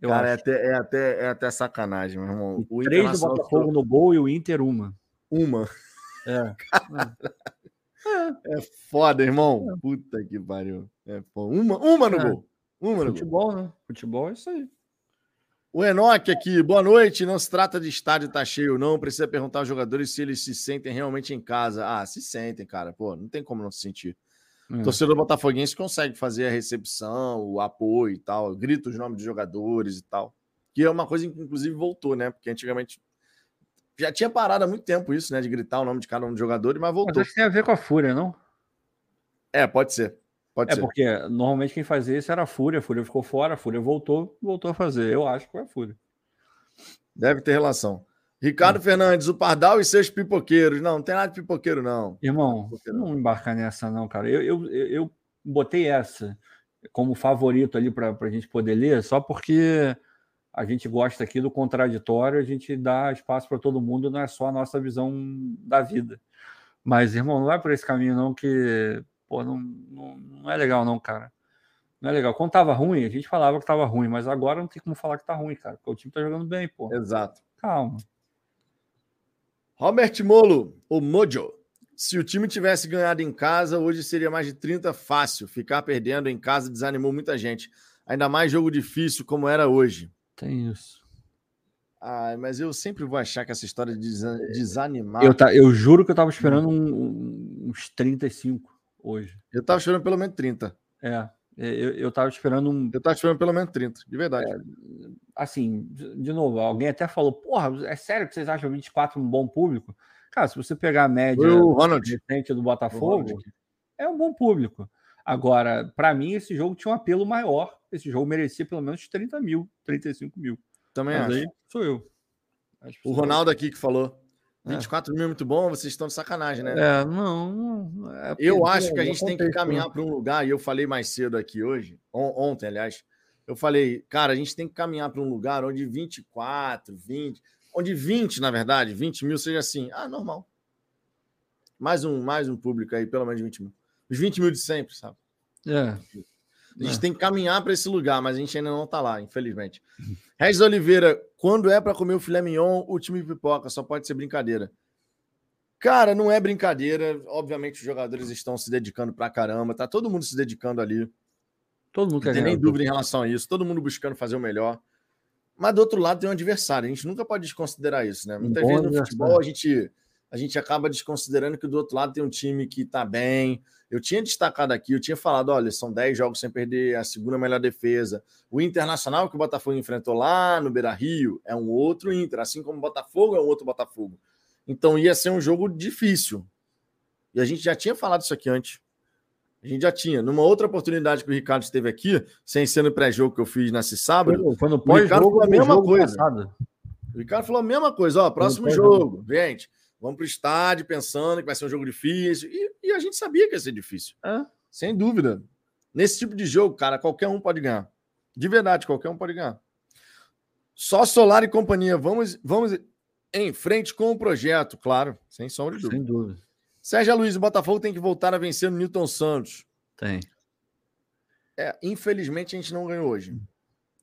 cara, é até, é, até, é até sacanagem, meu irmão. O três do Botafogo no gol e o Inter uma. Uma. É. é. foda, irmão. É. Puta que pariu. É, uma, uma no é. gol. Uma no Futebol, gol. né? Futebol é isso aí. O Enoque aqui, boa noite. Não se trata de estádio tá cheio, não. Precisa perguntar aos jogadores se eles se sentem realmente em casa. Ah, se sentem, cara. Pô, não tem como não se sentir. É. Torcedor botafoguense consegue fazer a recepção, o apoio e tal, grita os nomes de jogadores e tal. Que é uma coisa que, inclusive, voltou, né? Porque antigamente já tinha parado há muito tempo isso, né? De gritar o nome de cada um dos jogadores, mas voltou. Mas tem a ver com a Fúria, não? É, pode ser. Pode é ser. porque normalmente quem fazia isso era a Fúria, a Fúria ficou fora, a Fúria voltou, voltou a fazer. Eu acho que foi a Fúria. Deve ter relação. Ricardo Fernandes, o Pardal e seus pipoqueiros. Não, não tem nada de pipoqueiro, não. Irmão, não, não embarcar nessa, não, cara. Eu, eu, eu botei essa como favorito ali para a gente poder ler, só porque a gente gosta aqui do contraditório, a gente dá espaço para todo mundo, não é só a nossa visão da vida. Mas, irmão, não vai por esse caminho, não, que pô, não, não, não é legal, não, cara. Não é legal. Quando tava ruim, a gente falava que tava ruim, mas agora não tem como falar que tá ruim, cara, porque o time tá jogando bem, pô. Exato. Calma. Robert Molo, o Mojo. Se o time tivesse ganhado em casa, hoje seria mais de 30 fácil. Ficar perdendo em casa desanimou muita gente. Ainda mais jogo difícil como era hoje. Tem isso. Ah, mas eu sempre vou achar que essa história de desanimar. Eu, tá, eu juro que eu tava esperando um, uns 35 hoje. Eu tava esperando pelo menos 30. É. É, eu, eu tava esperando um. Eu tava esperando pelo menos 30, de verdade. É, assim, de novo, alguém até falou: porra, é sério que vocês acham 24 um bom público? Cara, se você pegar a média recente do Botafogo, é um bom público. Agora, para mim, esse jogo tinha um apelo maior. Esse jogo merecia pelo menos 30 mil, 35 mil. Também Mas acho. Sou eu. o Ronaldo aqui que falou. 24 é. mil é muito bom, vocês estão de sacanagem, né? É, não. não é eu acho que a gente tem que caminhar para um lugar, e eu falei mais cedo aqui hoje, on, ontem, aliás. Eu falei, cara, a gente tem que caminhar para um lugar onde 24, 20, onde 20, na verdade, 20 mil seja assim, ah, normal. Mais um, mais um público aí, pelo menos 20 mil. Os 20 mil de sempre, sabe? É. A gente é. tem que caminhar para esse lugar, mas a gente ainda não está lá, infelizmente. Regis Oliveira, quando é para comer o filé mignon, o time pipoca, só pode ser brincadeira. Cara, não é brincadeira. Obviamente, os jogadores estão se dedicando pra caramba, tá todo mundo se dedicando ali. Todo mundo não tem nem dúvida em relação a isso, todo mundo buscando fazer o melhor. Mas do outro lado tem um adversário, a gente nunca pode desconsiderar isso, né? Muitas vezes no futebol a gente, a gente acaba desconsiderando que do outro lado tem um time que tá bem, eu tinha destacado aqui, eu tinha falado: olha, são 10 jogos sem perder, a segunda melhor defesa. O Internacional que o Botafogo enfrentou lá no Beira Rio é um outro Inter, assim como o Botafogo é um outro Botafogo. Então ia ser um jogo difícil. E a gente já tinha falado isso aqui antes. A gente já tinha. Numa outra oportunidade que o Ricardo esteve aqui, sem ser no pré-jogo que eu fiz nesse sábado, quando o Ricardo falou a mesma coisa. Passado. O Ricardo falou a mesma coisa, ó, próximo jogo, gente. Vamos para o estádio pensando que vai ser um jogo difícil. E, e, a gente sabia que ia ser difícil. É. Sem dúvida. Nesse tipo de jogo, cara, qualquer um pode ganhar. De verdade, qualquer um pode ganhar. Só Solar e companhia. Vamos, vamos em frente com o projeto, claro. Sem sombra de dúvida. Sem dúvida. Sérgio Luiz, o Botafogo tem que voltar a vencer no Newton Santos. Tem. É, infelizmente a gente não ganhou hoje.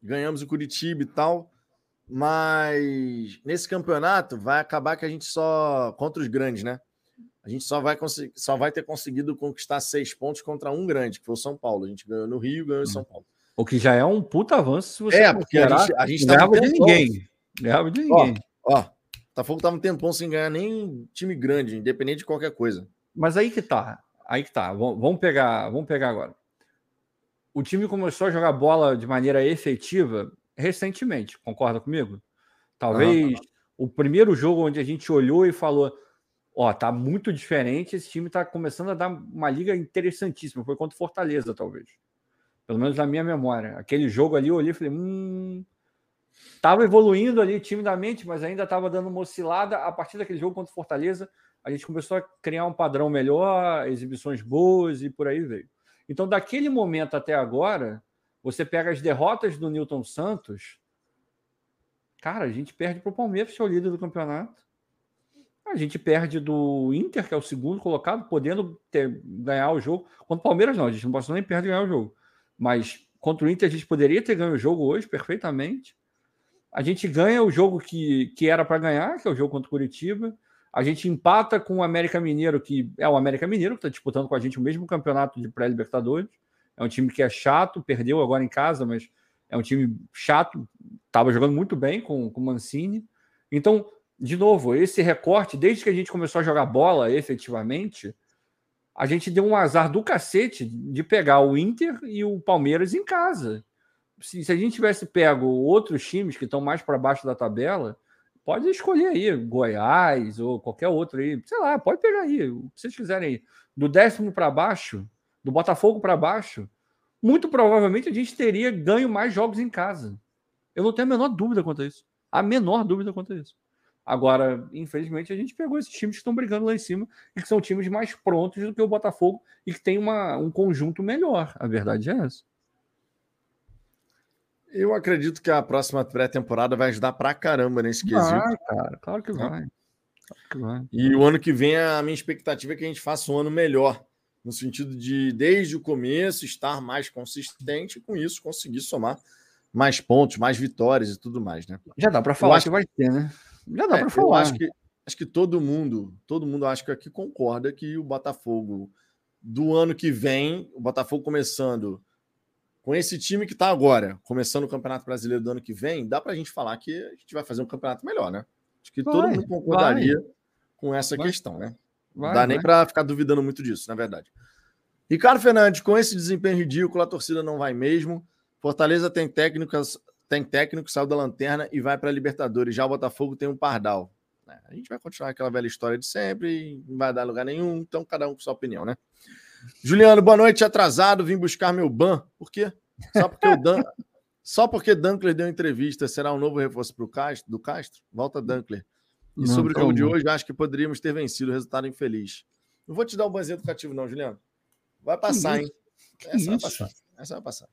Ganhamos o Curitiba e tal. Mas nesse campeonato vai acabar que a gente só. Contra os grandes, né? A gente só vai, só vai ter conseguido conquistar seis pontos contra um grande, que foi o São Paulo. A gente ganhou no Rio ganhou em São Paulo. O que já é um puta avanço se você É, porque a gente, a gente ganhava de ninguém. Ganhava de ninguém. Ó, ó Botafogo tava um tempão sem ganhar nem time grande, independente de qualquer coisa. Mas aí que tá. Aí que tá. Vamos pegar, vamos pegar agora. O time começou a jogar bola de maneira efetiva recentemente, concorda comigo? Talvez o primeiro jogo onde a gente olhou e falou: Ó, tá muito diferente, esse time tá começando a dar uma liga interessantíssima. Foi contra o Fortaleza, talvez. Pelo menos na minha memória. Aquele jogo ali eu olhei e falei: Hum. Tava evoluindo ali timidamente, mas ainda estava dando uma oscilada. A partir daquele jogo contra o Fortaleza, a gente começou a criar um padrão melhor, exibições boas e por aí veio. Então, daquele momento até agora, você pega as derrotas do Newton Santos, cara, a gente perde para o Palmeiras, que é o líder do campeonato. A gente perde do Inter, que é o segundo colocado, podendo ter, ganhar o jogo. Contra o Palmeiras, não, a gente não pode nem perder ganhar o jogo. Mas contra o Inter, a gente poderia ter ganho o jogo hoje perfeitamente. A gente ganha o jogo que, que era para ganhar, que é o jogo contra o Curitiba. A gente empata com o América Mineiro, que é o América Mineiro, que está disputando com a gente o mesmo campeonato de pré-Libertadores. É um time que é chato, perdeu agora em casa, mas é um time chato, estava jogando muito bem com o Mancini. Então, de novo, esse recorte, desde que a gente começou a jogar bola efetivamente, a gente deu um azar do cacete de pegar o Inter e o Palmeiras em casa. Se, se a gente tivesse pego outros times que estão mais para baixo da tabela, pode escolher aí, Goiás ou qualquer outro aí, sei lá, pode pegar aí, o que vocês quiserem aí. Do décimo para baixo, do Botafogo para baixo, muito provavelmente a gente teria ganho mais jogos em casa. Eu não tenho a menor dúvida quanto a isso. A menor dúvida quanto a isso. Agora, infelizmente, a gente pegou esses times que estão brigando lá em cima e que são times mais prontos do que o Botafogo e que tem uma, um conjunto melhor. A verdade é essa. Eu acredito que a próxima pré-temporada vai ajudar pra caramba nesse quesito. Vai, cara, claro que vai. Claro que vai. E o ano que vem, a minha expectativa é que a gente faça um ano melhor no sentido de, desde o começo, estar mais consistente e, com isso, conseguir somar mais pontos, mais vitórias e tudo mais, né? Já dá para falar que vai ter, né? Já dá é, para falar. acho que, acho que todo mundo, todo mundo acho que aqui concorda que o Botafogo do ano que vem, o Botafogo começando com esse time que está agora, começando o Campeonato Brasileiro do ano que vem, dá para a gente falar que a gente vai fazer um campeonato melhor, né? Acho que vai, todo mundo concordaria vai. com essa vai. questão, né? Vai, dá nem para ficar duvidando muito disso, na verdade. Ricardo Fernandes, com esse desempenho ridículo, a torcida não vai mesmo. Fortaleza tem técnicas, tem técnico, saiu da lanterna e vai para a Libertadores. Já o Botafogo tem um pardal. É, a gente vai continuar aquela velha história de sempre, não vai dar lugar nenhum, então cada um com sua opinião, né? Juliano, boa noite, atrasado, vim buscar meu ban. Por quê? Só porque o Dan, só porque Dunkler deu entrevista, será um novo reforço pro Castro, do Castro? Volta Dunkler. E não, sobre o jogo de hoje, acho que poderíamos ter vencido, resultado infeliz. Não vou te dar um banzinho educativo, não, Juliano. Vai passar, hein? Essa vai passar. Essa vai passar.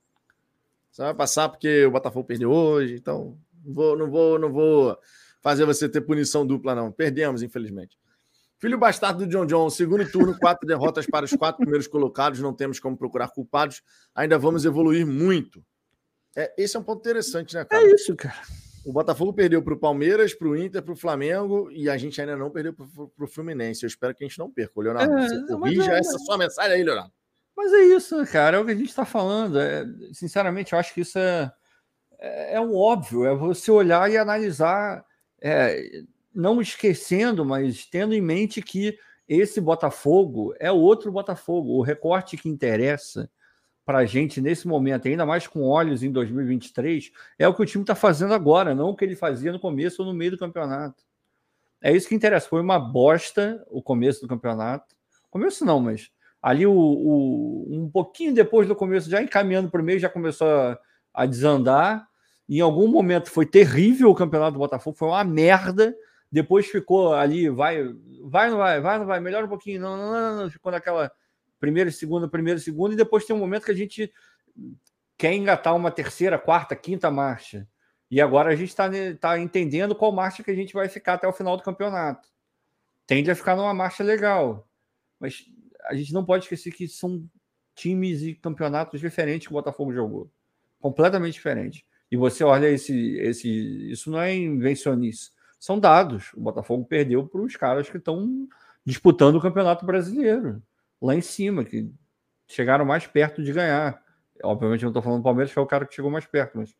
Essa vai passar porque o Botafogo perdeu hoje, então não vou, não vou, não vou fazer você ter punição dupla, não. Perdemos, infelizmente. Filho bastardo do John John, segundo turno, quatro derrotas para os quatro primeiros colocados, não temos como procurar culpados, ainda vamos evoluir muito. É, esse é um ponto interessante, né, cara? É isso, cara. O Botafogo perdeu para o Palmeiras, para o Inter, para o Flamengo e a gente ainda não perdeu para o Fluminense. Eu espero que a gente não perca. O Leonardo, é, você corrija é, essa sua mensagem aí, Leonardo. Mas é isso, cara. É o que a gente está falando. É, sinceramente, eu acho que isso é, é, é um óbvio. É você olhar e analisar é, não esquecendo, mas tendo em mente que esse Botafogo é outro Botafogo. O recorte que interessa para a gente nesse momento, ainda mais com olhos em 2023, é o que o time está fazendo agora, não o que ele fazia no começo ou no meio do campeonato. É isso que interessa. Foi uma bosta o começo do campeonato. Começo não, mas ali o, o um pouquinho depois do começo, já encaminhando para o meio, já começou a, a desandar. Em algum momento foi terrível o campeonato do Botafogo, foi uma merda depois ficou ali, vai, vai, não vai, vai, não vai, melhora um pouquinho, não, não, não, não, ficou naquela primeira, segunda, primeira, segunda, e depois tem um momento que a gente quer engatar uma terceira, quarta, quinta marcha. E agora a gente está tá entendendo qual marcha que a gente vai ficar até o final do campeonato. Tende a ficar numa marcha legal. Mas a gente não pode esquecer que são times e campeonatos diferentes que o Botafogo jogou. Completamente diferente. E você olha esse, esse. Isso não é invencionice são dados. O Botafogo perdeu para os caras que estão disputando o Campeonato Brasileiro, lá em cima, que chegaram mais perto de ganhar. Obviamente, não estou falando do Palmeiras, é o cara que chegou mais perto, mas.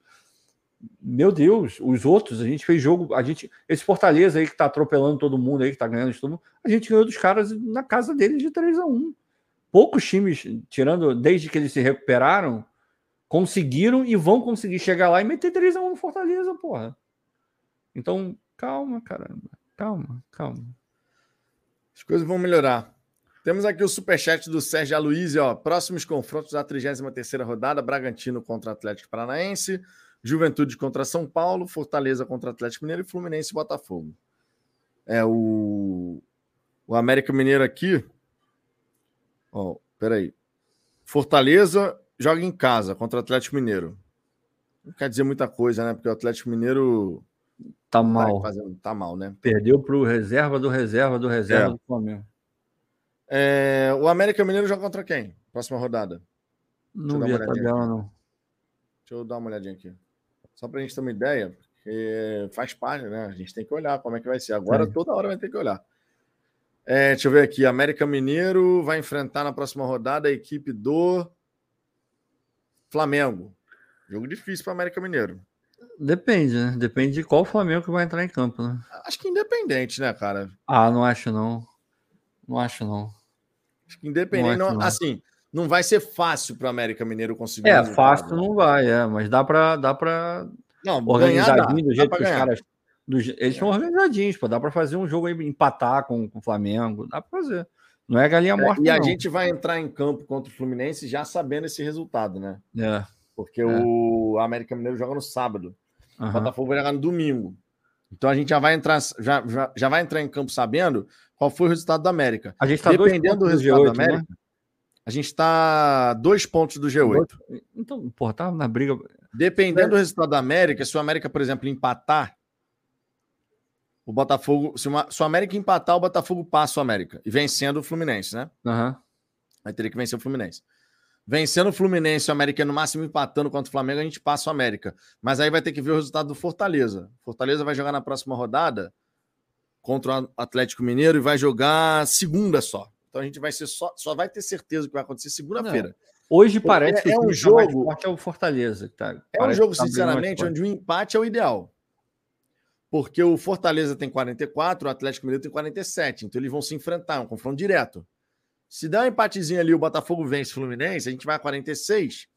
Meu Deus, os outros, a gente fez jogo. a gente Esse Fortaleza aí que está atropelando todo mundo aí, que está ganhando todo mundo, a gente ganhou dos caras na casa deles de 3 a 1 Poucos times, tirando desde que eles se recuperaram, conseguiram e vão conseguir chegar lá e meter 3 a 1 no Fortaleza, porra. Então, Calma, caramba. Calma, calma. As coisas vão melhorar. Temos aqui o superchat do Sérgio Aloysio, ó. Próximos confrontos da 33 rodada: Bragantino contra Atlético Paranaense, Juventude contra São Paulo, Fortaleza contra Atlético Mineiro e Fluminense e Botafogo. É o. O América Mineiro aqui. Ó, peraí. Fortaleza joga em casa contra o Atlético Mineiro. Não quer dizer muita coisa, né? Porque o Atlético Mineiro Tá mal. Fazendo, tá mal, né? Perdeu para o reserva do reserva do reserva é. do Flamengo. É, o América Mineiro joga contra quem? Próxima rodada. Não vi a tabela, não. Deixa eu dar uma olhadinha aqui. Só para a gente ter uma ideia, porque faz parte, né? A gente tem que olhar como é que vai ser. Agora, Sim. toda hora vai ter que olhar. É, deixa eu ver aqui. América Mineiro vai enfrentar na próxima rodada a equipe do Flamengo. Jogo difícil para América Mineiro. Depende, né? Depende de qual Flamengo que vai entrar em campo, né? Acho que independente, né, cara? Ah, não acho não. Não acho não. Acho que independente, não, não. assim, não vai ser fácil para o América Mineiro conseguir. É, fácil não vai, é, mas dá para dá para não, organizadinho do jeito que os caras do, eles é. são organizadinhos, pô, dá para fazer um jogo aí empatar com, com o Flamengo, dá para fazer. Não é galinha morta. É, e a não. gente vai entrar em campo contra o Fluminense já sabendo esse resultado, né? É. Porque é. o América Mineiro joga no sábado. Uhum. O Botafogo vai jogar no domingo. Então a gente já vai entrar, já, já, já vai entrar em campo sabendo qual foi o resultado da América. A gente tá Dependendo do resultado G8, da América, né? a gente está dois pontos do G8. Então, porra, tá na briga. Dependendo é. do resultado da América, se o América, por exemplo, empatar, o Botafogo. Se, uma, se o América empatar, o Botafogo passa o América. E vencendo o Fluminense, né? Uhum. Vai ter que vencer o Fluminense. Vencendo o Fluminense o América no máximo empatando contra o Flamengo, a gente passa o América. Mas aí vai ter que ver o resultado do Fortaleza. Fortaleza vai jogar na próxima rodada contra o Atlético Mineiro e vai jogar segunda só. Então a gente vai ser só, só vai ter certeza que vai acontecer segunda-feira. Hoje parece é, que é um jogo é o Fortaleza, tá? É um jogo, tá sinceramente, onde o empate é o ideal. Porque o Fortaleza tem 44, o Atlético Mineiro tem 47. Então eles vão se enfrentar, é um confronto direto. Se der um empatezinho ali, o Botafogo vence o Fluminense, a gente vai a 46.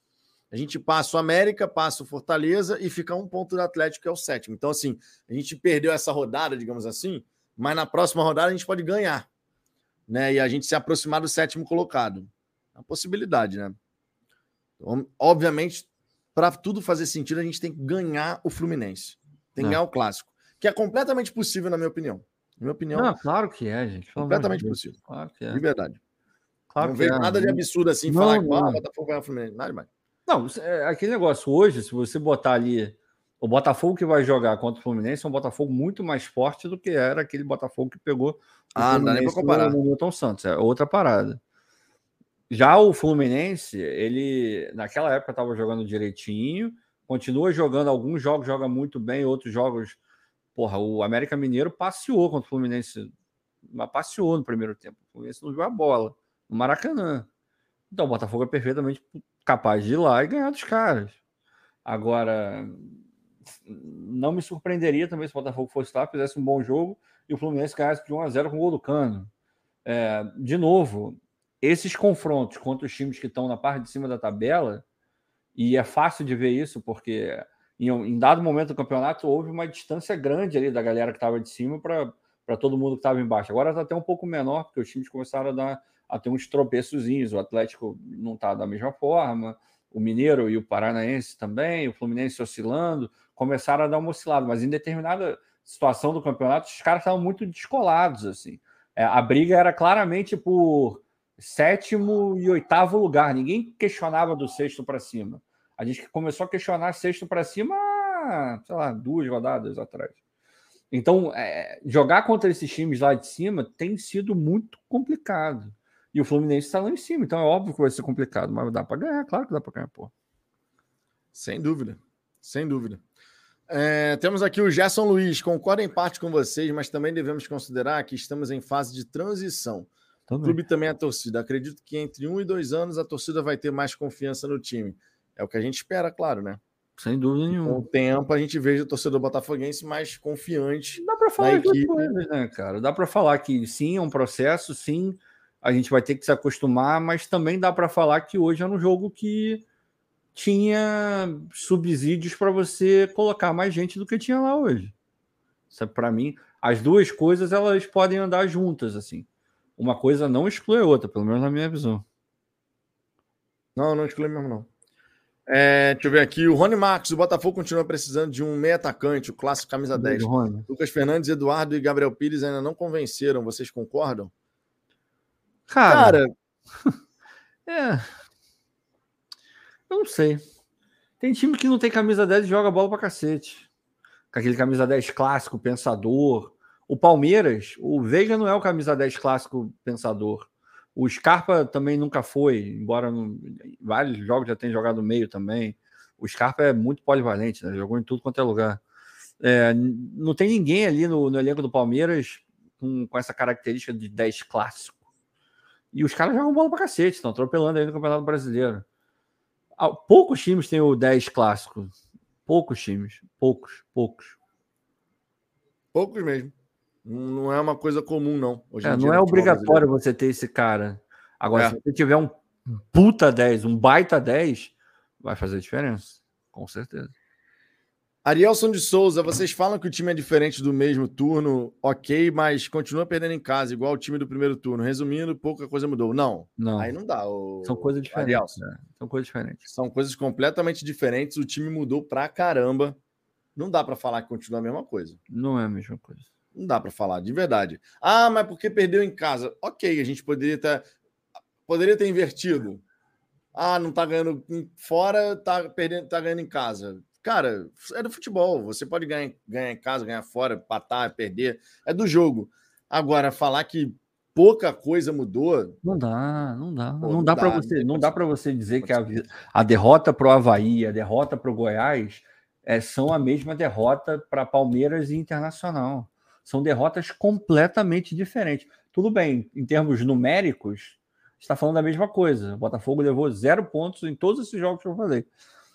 A gente passa o América, passa o Fortaleza e fica um ponto do Atlético, que é o sétimo. Então, assim, a gente perdeu essa rodada, digamos assim, mas na próxima rodada a gente pode ganhar. Né? E a gente se aproximar do sétimo colocado. É uma possibilidade, né? Então, obviamente, para tudo fazer sentido, a gente tem que ganhar o Fluminense. Tem que é. ganhar o clássico. Que é completamente possível, na minha opinião. Na minha opinião. Não, claro que é, gente. Completamente possível. Claro que é. De verdade. Claro não veio é. nada de absurdo assim, não, falar que o Botafogo vai o Fluminense. Nada demais. Não, é aquele negócio. Hoje, se você botar ali o Botafogo que vai jogar contra o Fluminense é um Botafogo muito mais forte do que era aquele Botafogo que pegou o ah, não dá nem pra comparar. no Milton Santos. É outra parada. Já o Fluminense, ele naquela época estava jogando direitinho, continua jogando alguns jogos, joga muito bem, outros jogos. Porra, o América Mineiro passeou contra o Fluminense, mas passeou no primeiro tempo. O Fluminense não viu a bola no Maracanã. Então o Botafogo é perfeitamente capaz de ir lá e ganhar dos caras. Agora, não me surpreenderia também se o Botafogo fosse lá, fizesse um bom jogo e o Fluminense ganhasse de 1 a 0 com o gol do Cano. É, de novo, esses confrontos contra os times que estão na parte de cima da tabela, e é fácil de ver isso, porque em, em dado momento do campeonato houve uma distância grande ali da galera que estava de cima para todo mundo que estava embaixo. Agora está até um pouco menor, porque os times começaram a, dar, a ter uns tropeçozinhos. O Atlético não está da mesma forma, o Mineiro e o Paranaense também, o Fluminense oscilando, começaram a dar uma oscilada, mas em determinada situação do campeonato, os caras estavam muito descolados. assim. É, a briga era claramente por sétimo e oitavo lugar. Ninguém questionava do sexto para cima. A gente começou a questionar sexto para cima, sei lá, duas rodadas atrás. Então, é, jogar contra esses times lá de cima tem sido muito complicado. E o Fluminense está lá em cima, então é óbvio que vai ser complicado, mas dá para ganhar, claro que dá para ganhar, pô. Sem dúvida, sem dúvida. É, temos aqui o Gerson Luiz, concordo em parte com vocês, mas também devemos considerar que estamos em fase de transição. Também. O clube também é a torcida. Acredito que entre um e dois anos a torcida vai ter mais confiança no time. É o que a gente espera, claro, né? Sem dúvida nenhuma. Com o tempo a gente veja o torcedor botafoguense mais confiante. Dá para falar de coisas, né, cara? Dá para falar que sim, é um processo, sim, a gente vai ter que se acostumar, mas também dá para falar que hoje é um jogo que tinha subsídios para você colocar mais gente do que tinha lá hoje. Para mim, as duas coisas elas podem andar juntas assim uma coisa não exclui a outra, pelo menos na minha visão. Não, não exclui mesmo, não. É, deixa eu ver aqui. O Rony Marques, o Botafogo continua precisando de um meio atacante, o clássico camisa 10. Rony. Lucas Fernandes, Eduardo e Gabriel Pires ainda não convenceram. Vocês concordam? Cara, Cara é. Eu não sei. Tem time que não tem camisa 10 e joga bola pra cacete. Com aquele camisa 10 clássico, pensador, o Palmeiras, o Veiga não é o camisa 10 clássico pensador. O Scarpa também nunca foi, embora no, vários jogos já tenha jogado no meio também. O Scarpa é muito polivalente, né? jogou em tudo quanto é lugar. É, não tem ninguém ali no, no elenco do Palmeiras com, com, essa característica de 10 clássico. E os caras jogam bola pra cacete, estão atropelando aí no Campeonato Brasileiro. Ah, poucos times têm o 10 clássico. Poucos times. Poucos, poucos. Poucos mesmo. Não é uma coisa comum, não. É, não é obrigatório você ter esse cara. Agora, é. se você tiver um puta 10, um baita 10, vai fazer diferença. Com certeza. Arielson de Souza, vocês falam que o time é diferente do mesmo turno, ok, mas continua perdendo em casa, igual o time do primeiro turno. Resumindo, pouca coisa mudou. Não, não. aí não dá. O... São coisas diferentes. Né? São coisas diferentes. São coisas completamente diferentes. O time mudou pra caramba. Não dá para falar que continua a mesma coisa. Não é a mesma coisa. Não dá para falar, de verdade. Ah, mas porque perdeu em casa? Ok, a gente poderia ter, poderia ter invertido. Ah, não tá ganhando fora, tá perdendo, tá ganhando em casa. Cara, é do futebol. Você pode ganhar, ganhar em casa, ganhar fora, patar, perder. É do jogo. Agora, falar que pouca coisa mudou. Não dá, não dá. Pô, não, não dá, dá para você, não dá para você dizer que a, a derrota para o Havaí, a derrota para o Goiás é, são a mesma derrota para Palmeiras e Internacional. São derrotas completamente diferentes. Tudo bem, em termos numéricos, está falando da mesma coisa. O Botafogo levou zero pontos em todos esses jogos que eu falei.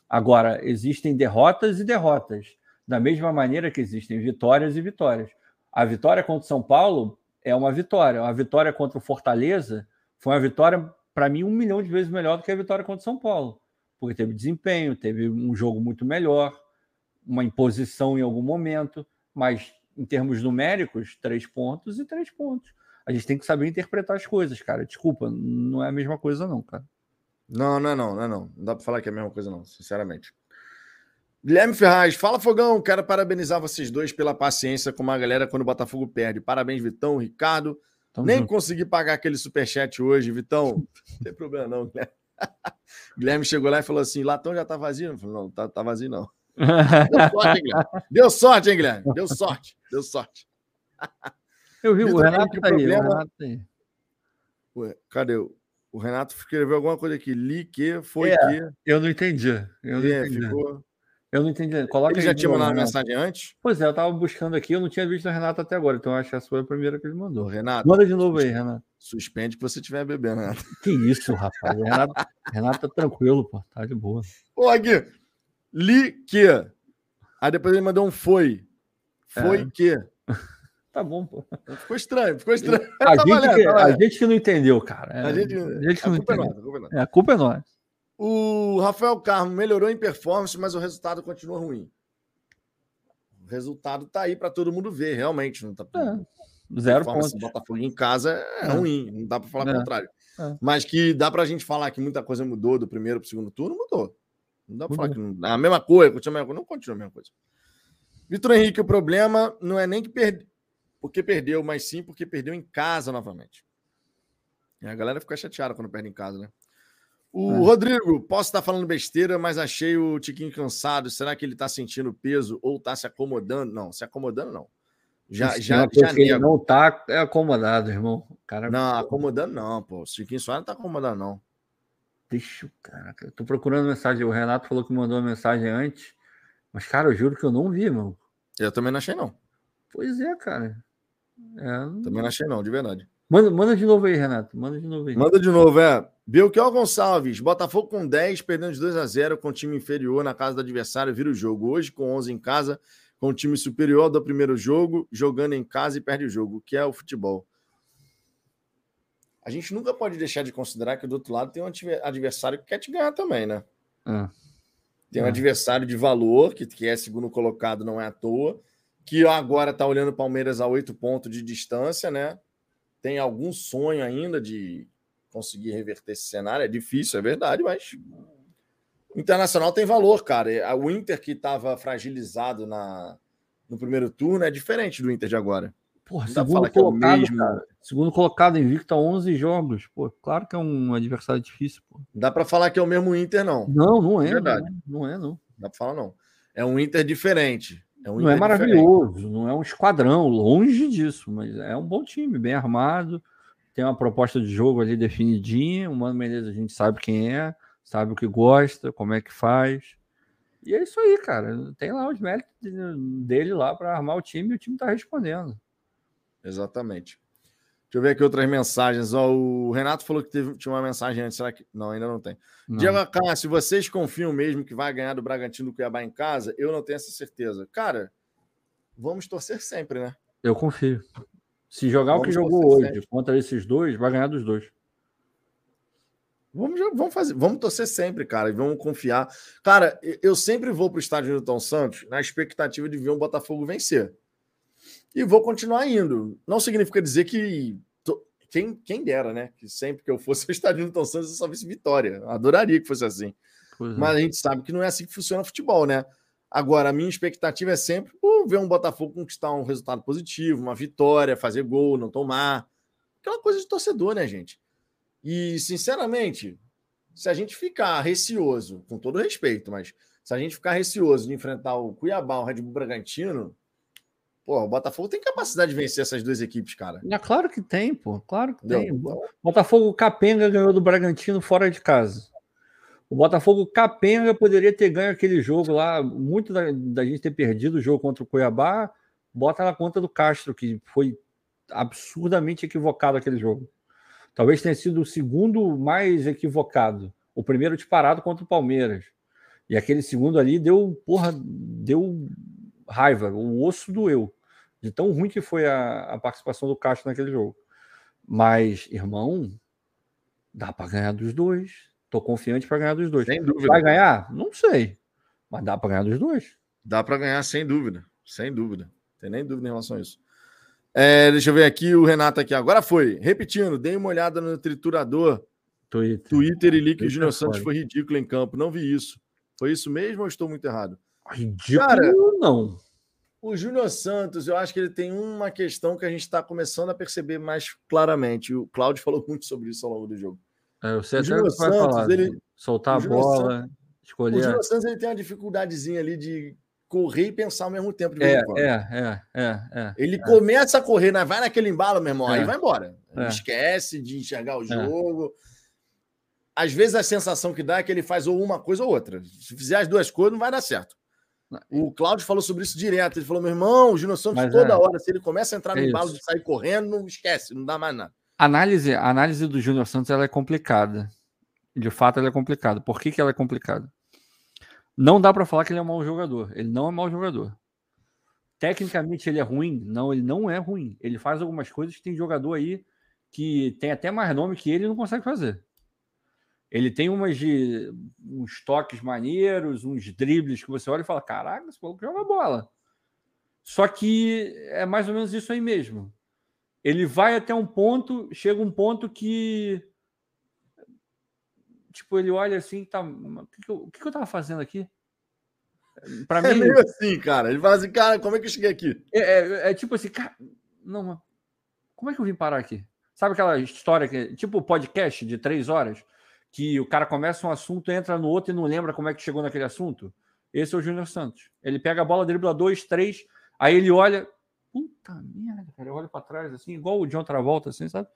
Agora, existem derrotas e derrotas, da mesma maneira que existem vitórias e vitórias. A vitória contra o São Paulo é uma vitória. A vitória contra o Fortaleza foi uma vitória, para mim, um milhão de vezes melhor do que a vitória contra o São Paulo. Porque teve desempenho, teve um jogo muito melhor, uma imposição em algum momento, mas em termos numéricos, três pontos e três pontos. A gente tem que saber interpretar as coisas, cara. Desculpa, não é a mesma coisa, não, cara. Não, não é não, não é não. Não dá para falar que é a mesma coisa, não, sinceramente. Guilherme Ferraz, fala Fogão, quero parabenizar vocês dois pela paciência com a galera quando o Botafogo perde. Parabéns, Vitão, Ricardo. Tamo Nem junto. consegui pagar aquele superchat hoje, Vitão. Não tem problema não, Guilherme. Guilherme chegou lá e falou assim: Latão já tá vazio? Eu falei, não, tá, tá vazio não. Deu sorte, hein, Guilherme? Deu sorte, hein, Guilherme? Deu sorte, deu sorte. Eu vi, o Renato tá aí, o Renato tá aí. Ué, cadê? O Renato escreveu alguma coisa aqui. Li que, foi é, que. Eu não entendi. Eu não é, entendi. Ficou... Eu não entendi. Coloca ele já tinha mandado mensagem antes? Pois é, eu tava buscando aqui, eu não tinha visto o Renato até agora, então acho que essa foi a primeira que ele mandou. Renato. Manda de novo aí, Renato. Suspende que você estiver bebendo, Renato. Que isso, rapaz. Renato, Renato tá tranquilo, pô. Tá de boa. Ô, aqui. Li que. Aí depois ele mandou um foi. Foi é. que. Tá bom, pô. Ficou estranho, ficou estranho. A, tá gente, valendo, que, tá a gente que não entendeu, cara. É, a gente, a gente que não entendeu. É, a culpa é nossa. É, a culpa é nossa. O Rafael Carmo melhorou em performance, mas o resultado continua ruim. O resultado tá aí para todo mundo ver, realmente. Não tá... É, zero pontos. Botafogo em casa é, é. ruim, não dá para falar o é. contrário. É. Mas que dá para a gente falar que muita coisa mudou do primeiro para o segundo turno, mudou. Não dá para falar que não, a mesma coisa, continua a mesma coisa, não continua a mesma coisa. Vitor Henrique, o problema não é nem que perde, porque perdeu, mas sim porque perdeu em casa novamente. E a galera fica chateada quando perde em casa, né? O é. Rodrigo, posso estar falando besteira, mas achei o Tiquinho cansado. Será que ele está sentindo peso ou está se acomodando? Não, se acomodando não. Já, já, já ele não está acomodado, irmão. Cara... Não, acomodando não, pô. O Tiquinho só não está acomodando, não. Deixa o cara. Eu tô procurando mensagem. O Renato falou que mandou uma mensagem antes. Mas, cara, eu juro que eu não vi, mano. Eu também não achei, não. Pois é, cara. É... Também não achei, não, de verdade. Manda, manda de novo aí, Renato. Manda de novo aí. Manda de novo, é. Belchior Gonçalves, Botafogo com 10, perdendo de 2 a 0 com time inferior na casa do adversário, vira o jogo. Hoje, com 11 em casa, com o time superior do primeiro jogo, jogando em casa e perde o jogo, que é o futebol. A gente nunca pode deixar de considerar que do outro lado tem um adversário que quer te ganhar também, né? Ah. Tem um ah. adversário de valor, que, que é segundo colocado, não é à toa, que agora está olhando o Palmeiras a oito pontos de distância, né? tem algum sonho ainda de conseguir reverter esse cenário. É difícil, é verdade, mas o Internacional tem valor, cara. O Inter que estava fragilizado na, no primeiro turno é diferente do Inter de agora. Porra, segundo é colocado, é mesmo... cara, segundo colocado invicto a 11 jogos. Pô, claro que é um adversário difícil. Pô. Dá para falar que é o mesmo Inter, não. Não, não é. Verdade. Não, não é, não. Dá para falar, não. É um Inter diferente. É um não é maravilhoso, diferente. não é um esquadrão, longe disso, mas é um bom time, bem armado, tem uma proposta de jogo ali definidinha. O Mano Menezes a gente sabe quem é, sabe o que gosta, como é que faz. E é isso aí, cara. Tem lá os méritos dele lá para armar o time e o time está respondendo. Exatamente. Deixa eu ver aqui outras mensagens. Ó, o Renato falou que teve, tinha uma mensagem antes. Será que. Não, ainda não tem. Não. Diego Cássio, vocês confiam mesmo que vai ganhar do Bragantino do Cuiabá em casa? Eu não tenho essa certeza. Cara, vamos torcer sempre, né? Eu confio. Se jogar vamos o que jogou hoje sempre. contra esses dois, vai ganhar dos dois. Vamos, vamos fazer, vamos torcer sempre, cara, e vamos confiar. Cara, eu sempre vou para o estádio do Tom Santos na expectativa de ver um Botafogo vencer e vou continuar indo. Não significa dizer que. Quem, quem dera, né? Que sempre que eu fosse ao estádio Newton Santos eu só visse vitória. adoraria que fosse assim. Pois é. Mas é. a gente sabe que não é assim que funciona o futebol, né? Agora, a minha expectativa é sempre uh, ver um Botafogo conquistar um resultado positivo, uma vitória, fazer gol, não tomar. Aquela coisa de torcedor, né, gente? E, sinceramente, se a gente ficar receoso, com todo respeito, mas se a gente ficar receoso de enfrentar o Cuiabá, o Red Bull Bragantino, Pô, o Botafogo tem capacidade de vencer essas duas equipes, cara. É claro que tem, pô. Claro que Entendeu? tem. Botafogo Capenga ganhou do Bragantino fora de casa. O Botafogo Capenga poderia ter ganho aquele jogo lá. Muito da, da gente ter perdido o jogo contra o Cuiabá, bota na conta do Castro, que foi absurdamente equivocado aquele jogo. Talvez tenha sido o segundo mais equivocado. O primeiro disparado contra o Palmeiras. E aquele segundo ali deu, porra, deu raiva, o osso doeu de tão ruim que foi a, a participação do Castro naquele jogo. Mas, irmão, Dá para ganhar dos dois. Tô confiante para ganhar dos dois. Sem dúvida. Vai ganhar? Não sei. Mas dá para ganhar dos dois. Dá para ganhar sem dúvida. Sem dúvida. Tem nem dúvida em relação a isso. É, deixa eu ver aqui o Renato aqui. Agora foi. Repetindo, dei uma olhada no triturador. Twitter, Twitter e li que o Júnior Santos foi ridículo em campo. Não vi isso. Foi isso mesmo ou estou muito errado? Ridículo Cara, não. O Júnior Santos, eu acho que ele tem uma questão que a gente está começando a perceber mais claramente. O Cláudio falou muito sobre isso ao longo do jogo. É, o Júnior Santos, falar, ele soltar a bola, Santos, escolher. O Júnior Santos ele tem uma dificuldadezinha ali de correr e pensar ao mesmo tempo. É, é, é, é, é, Ele é. começa a correr, né? vai naquele embalo, meu irmão, é. aí vai embora. É. Esquece de enxergar o é. jogo. Às vezes a sensação que dá é que ele faz ou uma coisa ou outra. Se fizer as duas coisas, não vai dar certo. O Cláudio falou sobre isso direto. Ele falou: meu irmão, o Gino Santos Mas toda é. hora, se ele começa a entrar no é embalo de sair correndo, não esquece, não dá mais nada. A análise, a análise do Júnior Santos ela é complicada. De fato, ela é complicada. Por que, que ela é complicada? Não dá para falar que ele é um mau jogador. Ele não é um mau jogador. Tecnicamente ele é ruim? Não, ele não é ruim. Ele faz algumas coisas que tem jogador aí que tem até mais nome que ele e não consegue fazer. Ele tem umas de uns toques maneiros, uns dribles que você olha e fala: caraca, esse maluco joga bola. Só que é mais ou menos isso aí mesmo. Ele vai até um ponto, chega um ponto que tipo, ele olha assim, tá, o que, que, eu, o que, eu tava fazendo aqui? Para é mim. É meio assim, cara. Ele fala assim, cara, como é que eu cheguei aqui? É, é, é tipo assim, cara, não, como é que eu vim parar aqui? Sabe aquela história que, tipo, podcast de três horas, que o cara começa um assunto, entra no outro e não lembra como é que chegou naquele assunto? Esse é o Júnior Santos. Ele pega a bola, dribla dois, três, aí ele olha, puta merda, cara, eu olho para trás assim, igual o John Travolta, assim, sabe?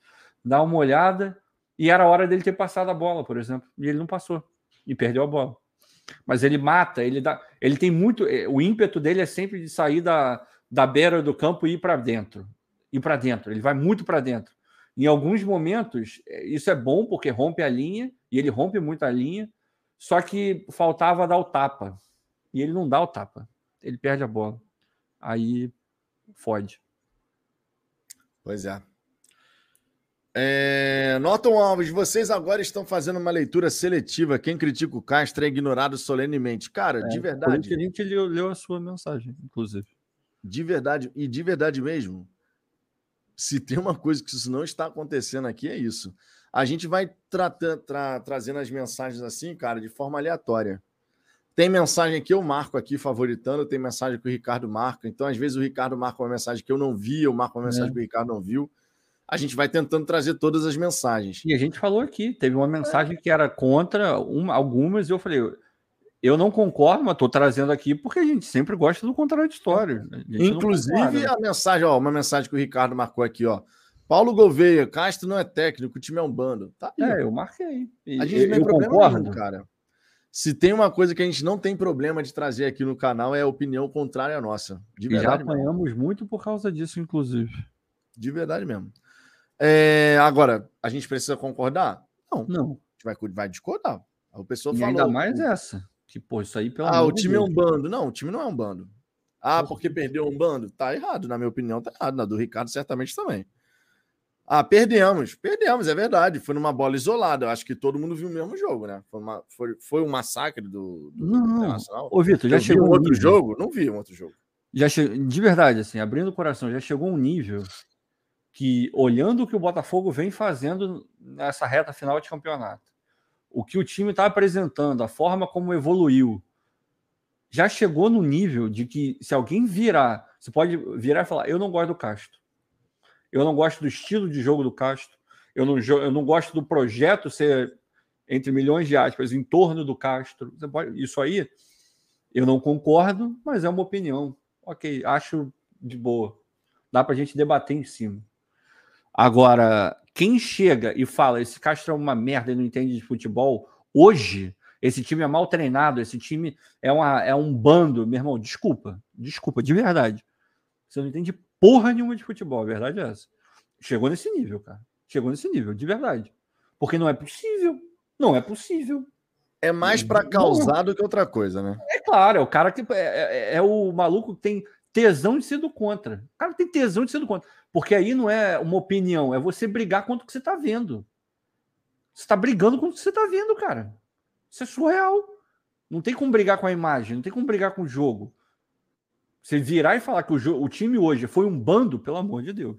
Dá uma olhada, e era hora dele ter passado a bola, por exemplo. E ele não passou. E perdeu a bola. Mas ele mata, ele dá. Ele tem muito. Eh, o ímpeto dele é sempre de sair da, da beira do campo e ir para dentro. Ir para dentro. Ele vai muito para dentro. Em alguns momentos, eh, isso é bom porque rompe a linha, e ele rompe muito a linha, só que faltava dar o tapa. E ele não dá o tapa. Ele perde a bola. Aí fode. Pois é. É, Norton Alves, vocês agora estão fazendo uma leitura seletiva. Quem critica o Castro é ignorado solenemente. Cara, é, de verdade. Por a gente leu, leu a sua mensagem, inclusive. De verdade, e de verdade mesmo. Se tem uma coisa que isso não está acontecendo aqui, é isso. A gente vai tra tra trazendo as mensagens assim, cara, de forma aleatória. Tem mensagem que eu marco aqui favoritando, tem mensagem que o Ricardo marca. Então, às vezes, o Ricardo marca uma mensagem que eu não vi, eu marco uma mensagem é. que o Ricardo não viu a gente vai tentando trazer todas as mensagens. E a gente falou aqui, teve uma mensagem que era contra uma, algumas, e eu falei, eu não concordo, mas estou trazendo aqui porque a gente sempre gosta do contraditório. Inclusive a mensagem, ó, uma mensagem que o Ricardo marcou aqui, ó. Paulo Gouveia, Castro não é técnico, o time é um bando. Tá aí. É, eu marquei. E a gente não tem problema concordo. nenhum, cara. Se tem uma coisa que a gente não tem problema de trazer aqui no canal é a opinião contrária à nossa. De verdade. E já apanhamos mesmo. muito por causa disso, inclusive. De verdade mesmo. É, agora, a gente precisa concordar? Não. Não. A gente vai, vai discordar. A pessoa e falou, ainda mais essa. Que, pô, isso aí pelo Ah, o time Deus. é um bando. Não, o time não é um bando. Ah, porque perdeu um bando? Tá errado, na minha opinião, tá errado. Na do Ricardo, certamente também. Ah, perdemos. Perdemos, é verdade. Foi numa bola isolada. Eu acho que todo mundo viu o mesmo jogo, né? Foi, uma, foi, foi um massacre do, do não, Internacional. Ô, Vitor, já chegou um outro nível. jogo? Não vi um outro jogo. Já che... De verdade, assim, abrindo o coração, já chegou um nível que, olhando o que o Botafogo vem fazendo nessa reta final de campeonato, o que o time está apresentando, a forma como evoluiu, já chegou no nível de que se alguém virar, você pode virar e falar: Eu não gosto do Castro, eu não gosto do estilo de jogo do Castro, eu não, eu não gosto do projeto ser, entre milhões de aspas, em torno do Castro. Pode, isso aí eu não concordo, mas é uma opinião. Ok, acho de boa. Dá para a gente debater em cima. Agora, quem chega e fala esse Castro é uma merda e não entende de futebol, hoje, esse time é mal treinado, esse time é, uma, é um bando, meu irmão, desculpa, desculpa, de verdade. Você não entende porra nenhuma de futebol, a verdade é essa. Chegou nesse nível, cara. Chegou nesse nível, de verdade. Porque não é possível. Não é possível. É mais para causar do que outra coisa, né? É claro, é o cara que é, é, é o maluco que tem tesão de ser do contra. O cara tem tesão de ser do contra. Porque aí não é uma opinião, é você brigar contra o que você está vendo. Você está brigando com o que você está vendo, cara. Isso é surreal. Não tem como brigar com a imagem, não tem como brigar com o jogo. Você virar e falar que o, o time hoje foi um bando, pelo amor de Deus.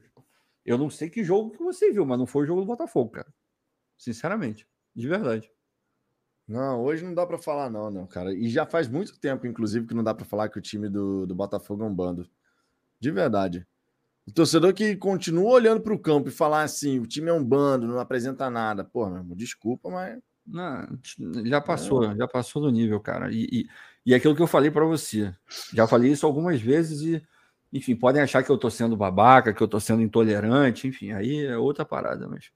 Eu não sei que jogo que você viu, mas não foi o jogo do Botafogo, cara. Sinceramente, de verdade. Não, hoje não dá para falar, não, não, cara. E já faz muito tempo, inclusive, que não dá para falar que o time do, do Botafogo é um bando. De verdade. O torcedor que continua olhando para o campo e falar assim: o time é um bando, não apresenta nada. Pô, meu irmão, desculpa, mas. Não, já passou, é. já passou do nível, cara. E, e, e é aquilo que eu falei para você. Já falei isso algumas vezes e, enfim, podem achar que eu tô sendo babaca, que eu tô sendo intolerante, enfim, aí é outra parada, mas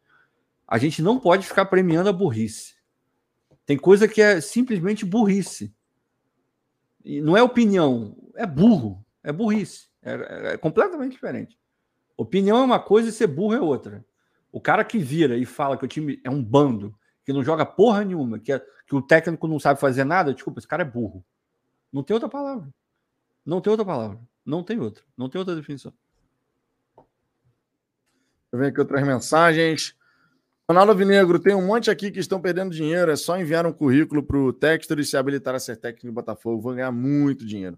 a gente não pode ficar premiando a burrice. Tem coisa que é simplesmente burrice. E não é opinião, é burro, é burrice. É, completamente diferente. Opinião é uma coisa e ser burro é outra. O cara que vira e fala que o time é um bando, que não joga porra nenhuma, que, é, que o técnico não sabe fazer nada, desculpa, esse cara é burro. Não tem outra palavra. Não tem outra palavra. Não tem outra. Não tem outra definição. Eu venho aqui outras mensagens. Ronaldo Vinegro, tem um monte aqui que estão perdendo dinheiro. É só enviar um currículo para o Textor e se habilitar a ser técnico do Botafogo. Vão ganhar muito dinheiro.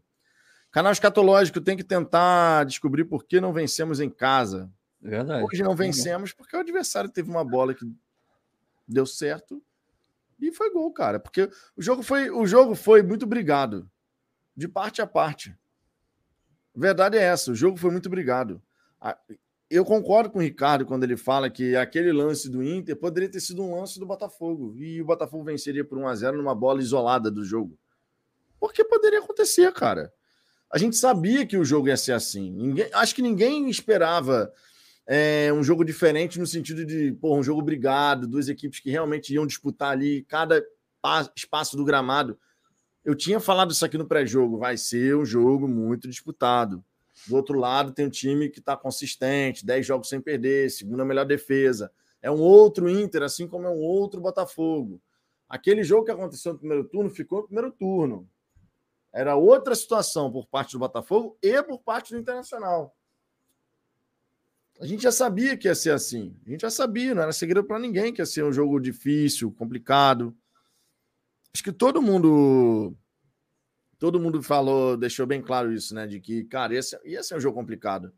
Canal Escatológico tem que tentar descobrir por que não vencemos em casa. Verdade. Hoje não vencemos porque o adversário teve uma bola que deu certo e foi gol, cara. Porque o jogo foi, o jogo foi muito brigado, de parte a parte. A verdade é essa, o jogo foi muito brigado eu concordo com o Ricardo quando ele fala que aquele lance do Inter poderia ter sido um lance do Botafogo e o Botafogo venceria por 1 a 0 numa bola isolada do jogo. Porque poderia acontecer, cara. A gente sabia que o jogo ia ser assim. Ninguém, acho que ninguém esperava é, um jogo diferente no sentido de pô, um jogo brigado, duas equipes que realmente iam disputar ali cada espaço do gramado. Eu tinha falado isso aqui no pré-jogo. Vai ser um jogo muito disputado. Do outro lado, tem um time que está consistente, 10 jogos sem perder, segunda melhor defesa. É um outro Inter, assim como é um outro Botafogo. Aquele jogo que aconteceu no primeiro turno ficou no primeiro turno. Era outra situação por parte do Botafogo e por parte do Internacional. A gente já sabia que ia ser assim. A gente já sabia, não era segredo para ninguém que ia ser um jogo difícil, complicado. Acho que todo mundo todo mundo falou, deixou bem claro isso, né? De que, cara, esse, ia ser um jogo complicado.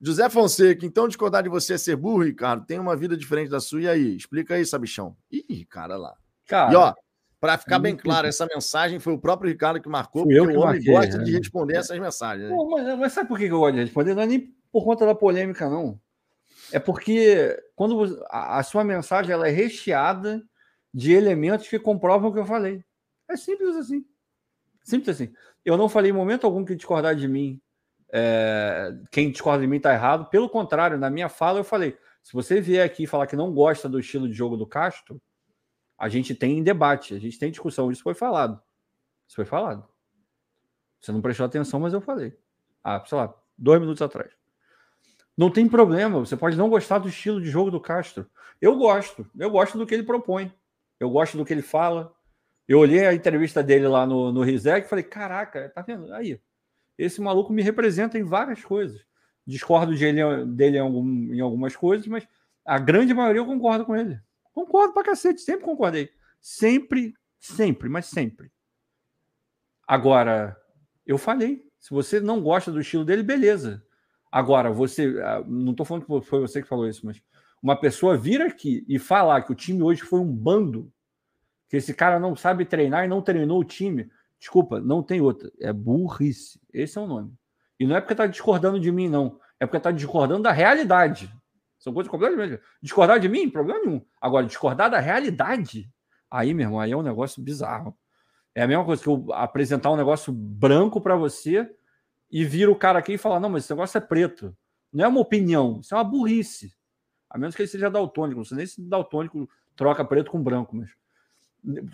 José Fonseca, então discordar de você é ser burro, Ricardo, tem uma vida diferente da sua, e aí? Explica aí, sabichão. Ih, cara lá. Cara, e ó, para ficar bem claro, essa mensagem foi o próprio Ricardo que marcou, porque o homem marquei, gosta né? de responder essas mensagens. Pô, mas, mas, sabe por que eu gosto de responder? Não é nem por conta da polêmica, não. É porque quando a, a sua mensagem ela é recheada de elementos que comprovam o que eu falei. É simples assim. Simples assim. Eu não falei em momento algum que discordar de mim, é, quem discorda de mim está errado. Pelo contrário, na minha fala eu falei: se você vier aqui e falar que não gosta do estilo de jogo do Castro, a gente tem debate, a gente tem discussão. Isso foi falado. Isso foi falado. Você não prestou atenção, mas eu falei. Ah, sei lá, dois minutos atrás. Não tem problema, você pode não gostar do estilo de jogo do Castro. Eu gosto, eu gosto do que ele propõe. Eu gosto do que ele fala, eu olhei a entrevista dele lá no, no Rizek e falei: caraca, tá vendo? Aí, esse maluco me representa em várias coisas. Discordo de ele, dele em, algum, em algumas coisas, mas a grande maioria eu concordo com ele. Concordo pra cacete, sempre concordei. Sempre, sempre, mas sempre. Agora, eu falei. Se você não gosta do estilo dele, beleza. Agora, você. Ah, não estou falando que foi você que falou isso, mas uma pessoa vir aqui e falar que o time hoje foi um bando que esse cara não sabe treinar e não treinou o time. Desculpa, não tem outra. É burrice. Esse é o nome. E não é porque tá discordando de mim, não. É porque tá discordando da realidade. São coisas completamente. Discordar de mim, problema nenhum. Agora, discordar da realidade, aí, meu irmão, aí é um negócio bizarro. É a mesma coisa que eu apresentar um negócio branco para você e vir o cara aqui e falar: não, mas esse negócio é preto. Não é uma opinião, isso é uma burrice. A menos que ele seja daltônico. Não sei nem se daltônico troca preto com branco, mas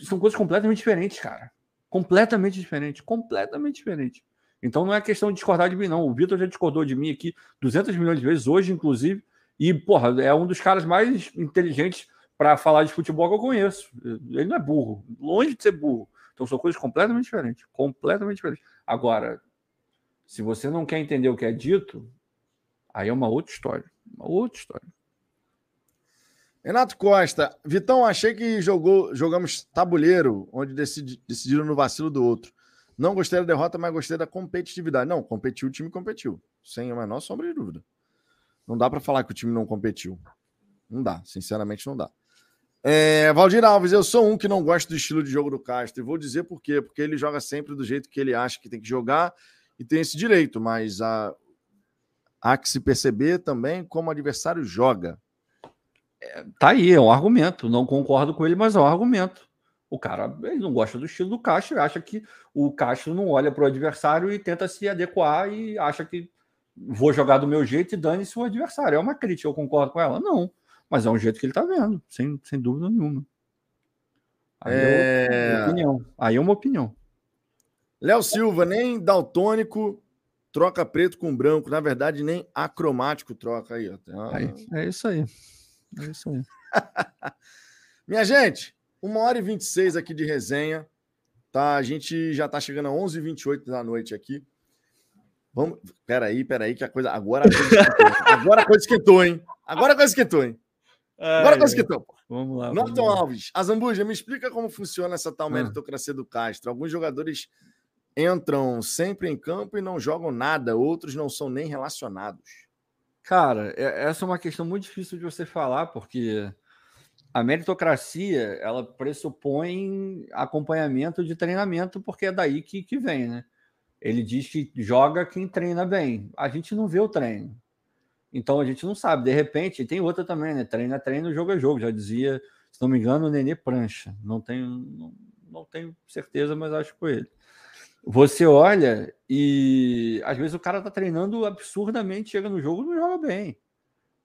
são coisas completamente diferentes, cara. Completamente diferentes. Completamente diferentes. Então não é questão de discordar de mim, não. O Vitor já discordou de mim aqui 200 milhões de vezes, hoje, inclusive. E, porra, é um dos caras mais inteligentes para falar de futebol que eu conheço. Ele não é burro, longe de ser burro. Então são coisas completamente diferentes. Completamente diferentes. Agora, se você não quer entender o que é dito, aí é uma outra história. Uma outra história. Renato Costa, Vitão, achei que jogou, jogamos tabuleiro, onde decidi, decidiram no vacilo do outro. Não gostei da derrota, mas gostei da competitividade. Não, competiu, o time competiu. Sem a menor sombra de dúvida. Não dá para falar que o time não competiu. Não dá, sinceramente não dá. É, Valdir Alves, eu sou um que não gosta do estilo de jogo do Castro. E vou dizer por quê. Porque ele joga sempre do jeito que ele acha que tem que jogar e tem esse direito, mas a, há que se perceber também como o adversário joga. É, tá aí, é um argumento. Não concordo com ele, mas é um argumento. O cara ele não gosta do estilo do Castro, acha que o Castro não olha para o adversário e tenta se adequar e acha que vou jogar do meu jeito e dane-se o adversário. É uma crítica, eu concordo com ela? Não, mas é um jeito que ele está vendo, sem, sem dúvida nenhuma. Aí é... é uma opinião. Aí é uma opinião. Léo Silva, nem daltônico troca preto com branco. Na verdade, nem acromático troca aí. Ó. aí é isso aí. É isso aí. Minha gente, uma hora e 26 aqui de resenha. Tá? A gente já tá chegando a 11h28 da noite aqui. Vamos. Peraí, peraí, que a coisa. Agora a coisa esquentou. Agora a coisa esquentou, hein? Agora a coisa esquentou, hein? Agora a coisa esquentou. Vamos lá. Norton Alves, Azambuja, me explica como funciona essa tal ah. meritocracia do Castro. Alguns jogadores entram sempre em campo e não jogam nada, outros não são nem relacionados. Cara, é, essa é uma questão muito difícil de você falar, porque a meritocracia ela pressupõe acompanhamento de treinamento, porque é daí que, que vem, né? Ele diz que joga quem treina bem. A gente não vê o treino. Então a gente não sabe. De repente, tem outra também, né? Treina, treino, jogo é jogo. Já dizia, se não me engano, o Nenê Prancha. Não tenho, não, não tenho certeza, mas acho que foi ele. Você olha e às vezes o cara tá treinando absurdamente, chega no jogo e não joga bem.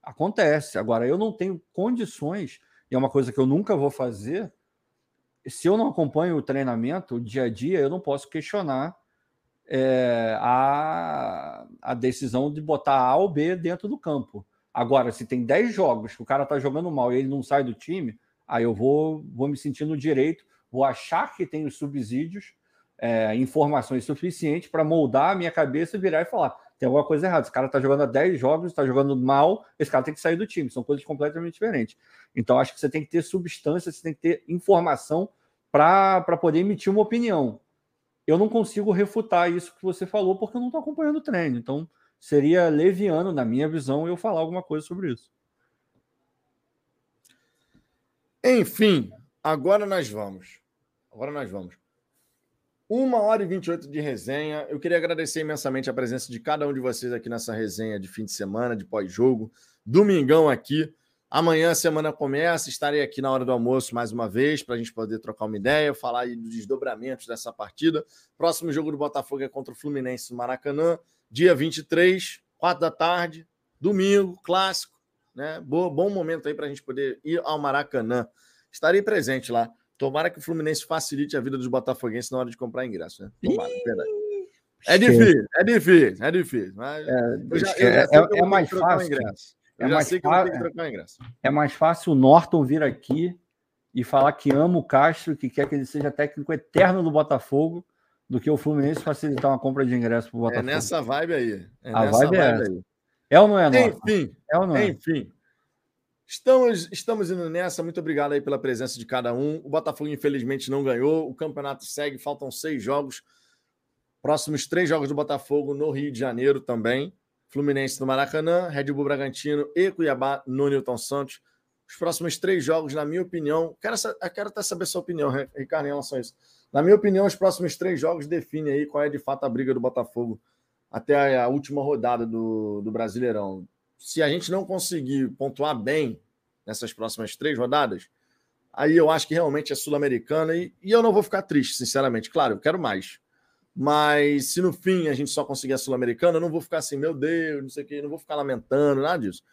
Acontece. Agora, eu não tenho condições e é uma coisa que eu nunca vou fazer. Se eu não acompanho o treinamento, o dia a dia, eu não posso questionar é, a, a decisão de botar A ou B dentro do campo. Agora, se tem 10 jogos que o cara está jogando mal e ele não sai do time, aí eu vou, vou me sentir no direito, vou achar que tem os subsídios, é, informações suficientes para moldar a minha cabeça e virar e falar: tem alguma coisa errada. Esse cara está jogando há 10 jogos, está jogando mal, esse cara tem que sair do time. São coisas completamente diferentes. Então, acho que você tem que ter substância, você tem que ter informação para poder emitir uma opinião. Eu não consigo refutar isso que você falou, porque eu não estou acompanhando o treino. Então, seria leviano, na minha visão, eu falar alguma coisa sobre isso. Enfim, agora nós vamos. Agora nós vamos. Uma hora e 28 de resenha. Eu queria agradecer imensamente a presença de cada um de vocês aqui nessa resenha de fim de semana, de pós-jogo. Domingão aqui. Amanhã a semana começa. Estarei aqui na hora do almoço mais uma vez para a gente poder trocar uma ideia, falar aí dos desdobramentos dessa partida. Próximo jogo do Botafogo é contra o Fluminense no Maracanã, dia 23, 4 da tarde, domingo, clássico. Né? Bom, bom momento aí para a gente poder ir ao Maracanã. Estarei presente lá. Tomara que o Fluminense facilite a vida dos botafoguenses na hora de comprar ingresso, né? Tomara, verdade. É difícil, é difícil, é difícil. Mas é, já, é, é, é mais fácil. Ingresso. Eu é já mais sei que eu tenho que trocar ingresso. É mais fácil o Norton vir aqui e falar que ama o Castro, que quer que ele seja técnico eterno do Botafogo, do que o Fluminense facilitar uma compra de ingresso para o é Botafogo. É nessa vibe aí. É a vibe, vibe é aí. É ou não é, Norton? Enfim, é ou não é? Enfim. Estamos, estamos indo nessa. Muito obrigado aí pela presença de cada um. O Botafogo, infelizmente, não ganhou. O campeonato segue, faltam seis jogos. Próximos três jogos do Botafogo no Rio de Janeiro também. Fluminense no Maracanã, Red Bull Bragantino e Cuiabá no Newton Santos. Os próximos três jogos, na minha opinião, quero, quero até saber sua opinião, Ricardo, em relação a isso. Na minha opinião, os próximos três jogos definem aí qual é de fato a briga do Botafogo até a última rodada do, do Brasileirão se a gente não conseguir pontuar bem nessas próximas três rodadas, aí eu acho que realmente é sul-americana e, e, eu não vou ficar triste, sinceramente. Claro, eu quero mais. Mas se no fim a gente só conseguir a sul-americana, eu não vou ficar assim, meu Deus, não sei o quê, não vou ficar lamentando, nada disso.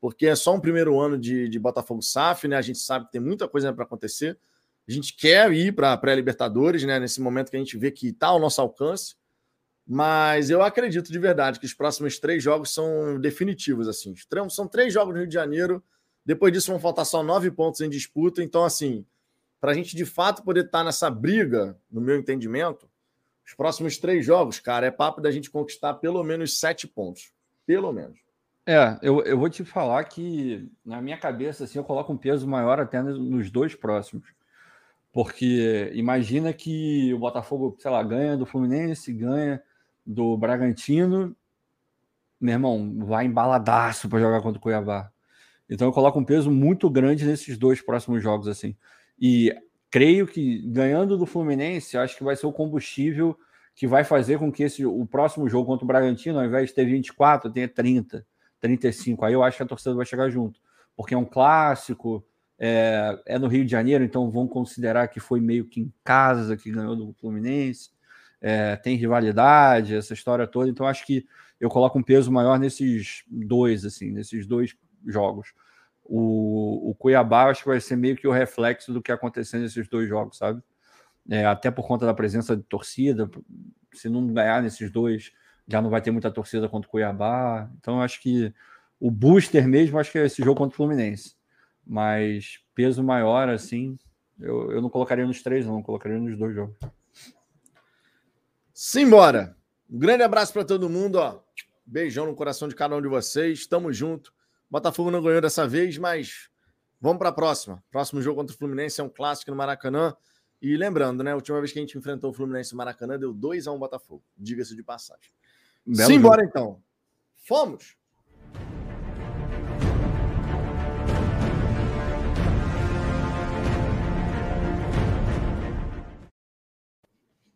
Porque é só um primeiro ano de, de Botafogo SAF, né? A gente sabe que tem muita coisa para acontecer. A gente quer ir para a pré-Libertadores, né? Nesse momento que a gente vê que está ao nosso alcance. Mas eu acredito de verdade que os próximos três jogos são definitivos. assim. São três jogos no Rio de Janeiro. Depois disso vão faltar só nove pontos em disputa. Então, assim, para a gente de fato poder estar tá nessa briga, no meu entendimento, os próximos três jogos, cara, é papo da gente conquistar pelo menos sete pontos. Pelo menos. É, eu, eu vou te falar que na minha cabeça assim, eu coloco um peso maior até nos dois próximos. Porque imagina que o Botafogo, sei lá, ganha do Fluminense, ganha do Bragantino, meu irmão, vai embaladaço para jogar contra o Cuiabá. Então eu coloco um peso muito grande nesses dois próximos jogos assim. E creio que ganhando do Fluminense, acho que vai ser o combustível que vai fazer com que esse, o próximo jogo contra o Bragantino, ao invés de ter 24, tenha 30. 35. Aí eu acho que a torcida vai chegar junto, porque é um clássico, é, é, no Rio de Janeiro, então vão considerar que foi meio que em casa que ganhou do Fluminense, é, tem rivalidade, essa história toda. Então acho que eu coloco um peso maior nesses dois, assim, nesses dois jogos. O, o Cuiabá acho que vai ser meio que o reflexo do que aconteceu nesses dois jogos, sabe? É, até por conta da presença de torcida, se não ganhar nesses dois, já não vai ter muita torcida contra o Cuiabá. Então, acho que o booster mesmo, acho que é esse jogo contra o Fluminense. Mas peso maior, assim, eu, eu não colocaria nos três, não, colocaria nos dois jogos. Simbora! Um grande abraço para todo mundo, ó. Beijão no coração de cada um de vocês. Tamo junto. Botafogo não ganhou dessa vez, mas vamos para a próxima. Próximo jogo contra o Fluminense é um clássico no Maracanã. E lembrando, né? A última vez que a gente enfrentou o Fluminense no Maracanã deu 2 a 1 Botafogo. Diga-se de passagem. Belo Simbora jogo. então. Fomos!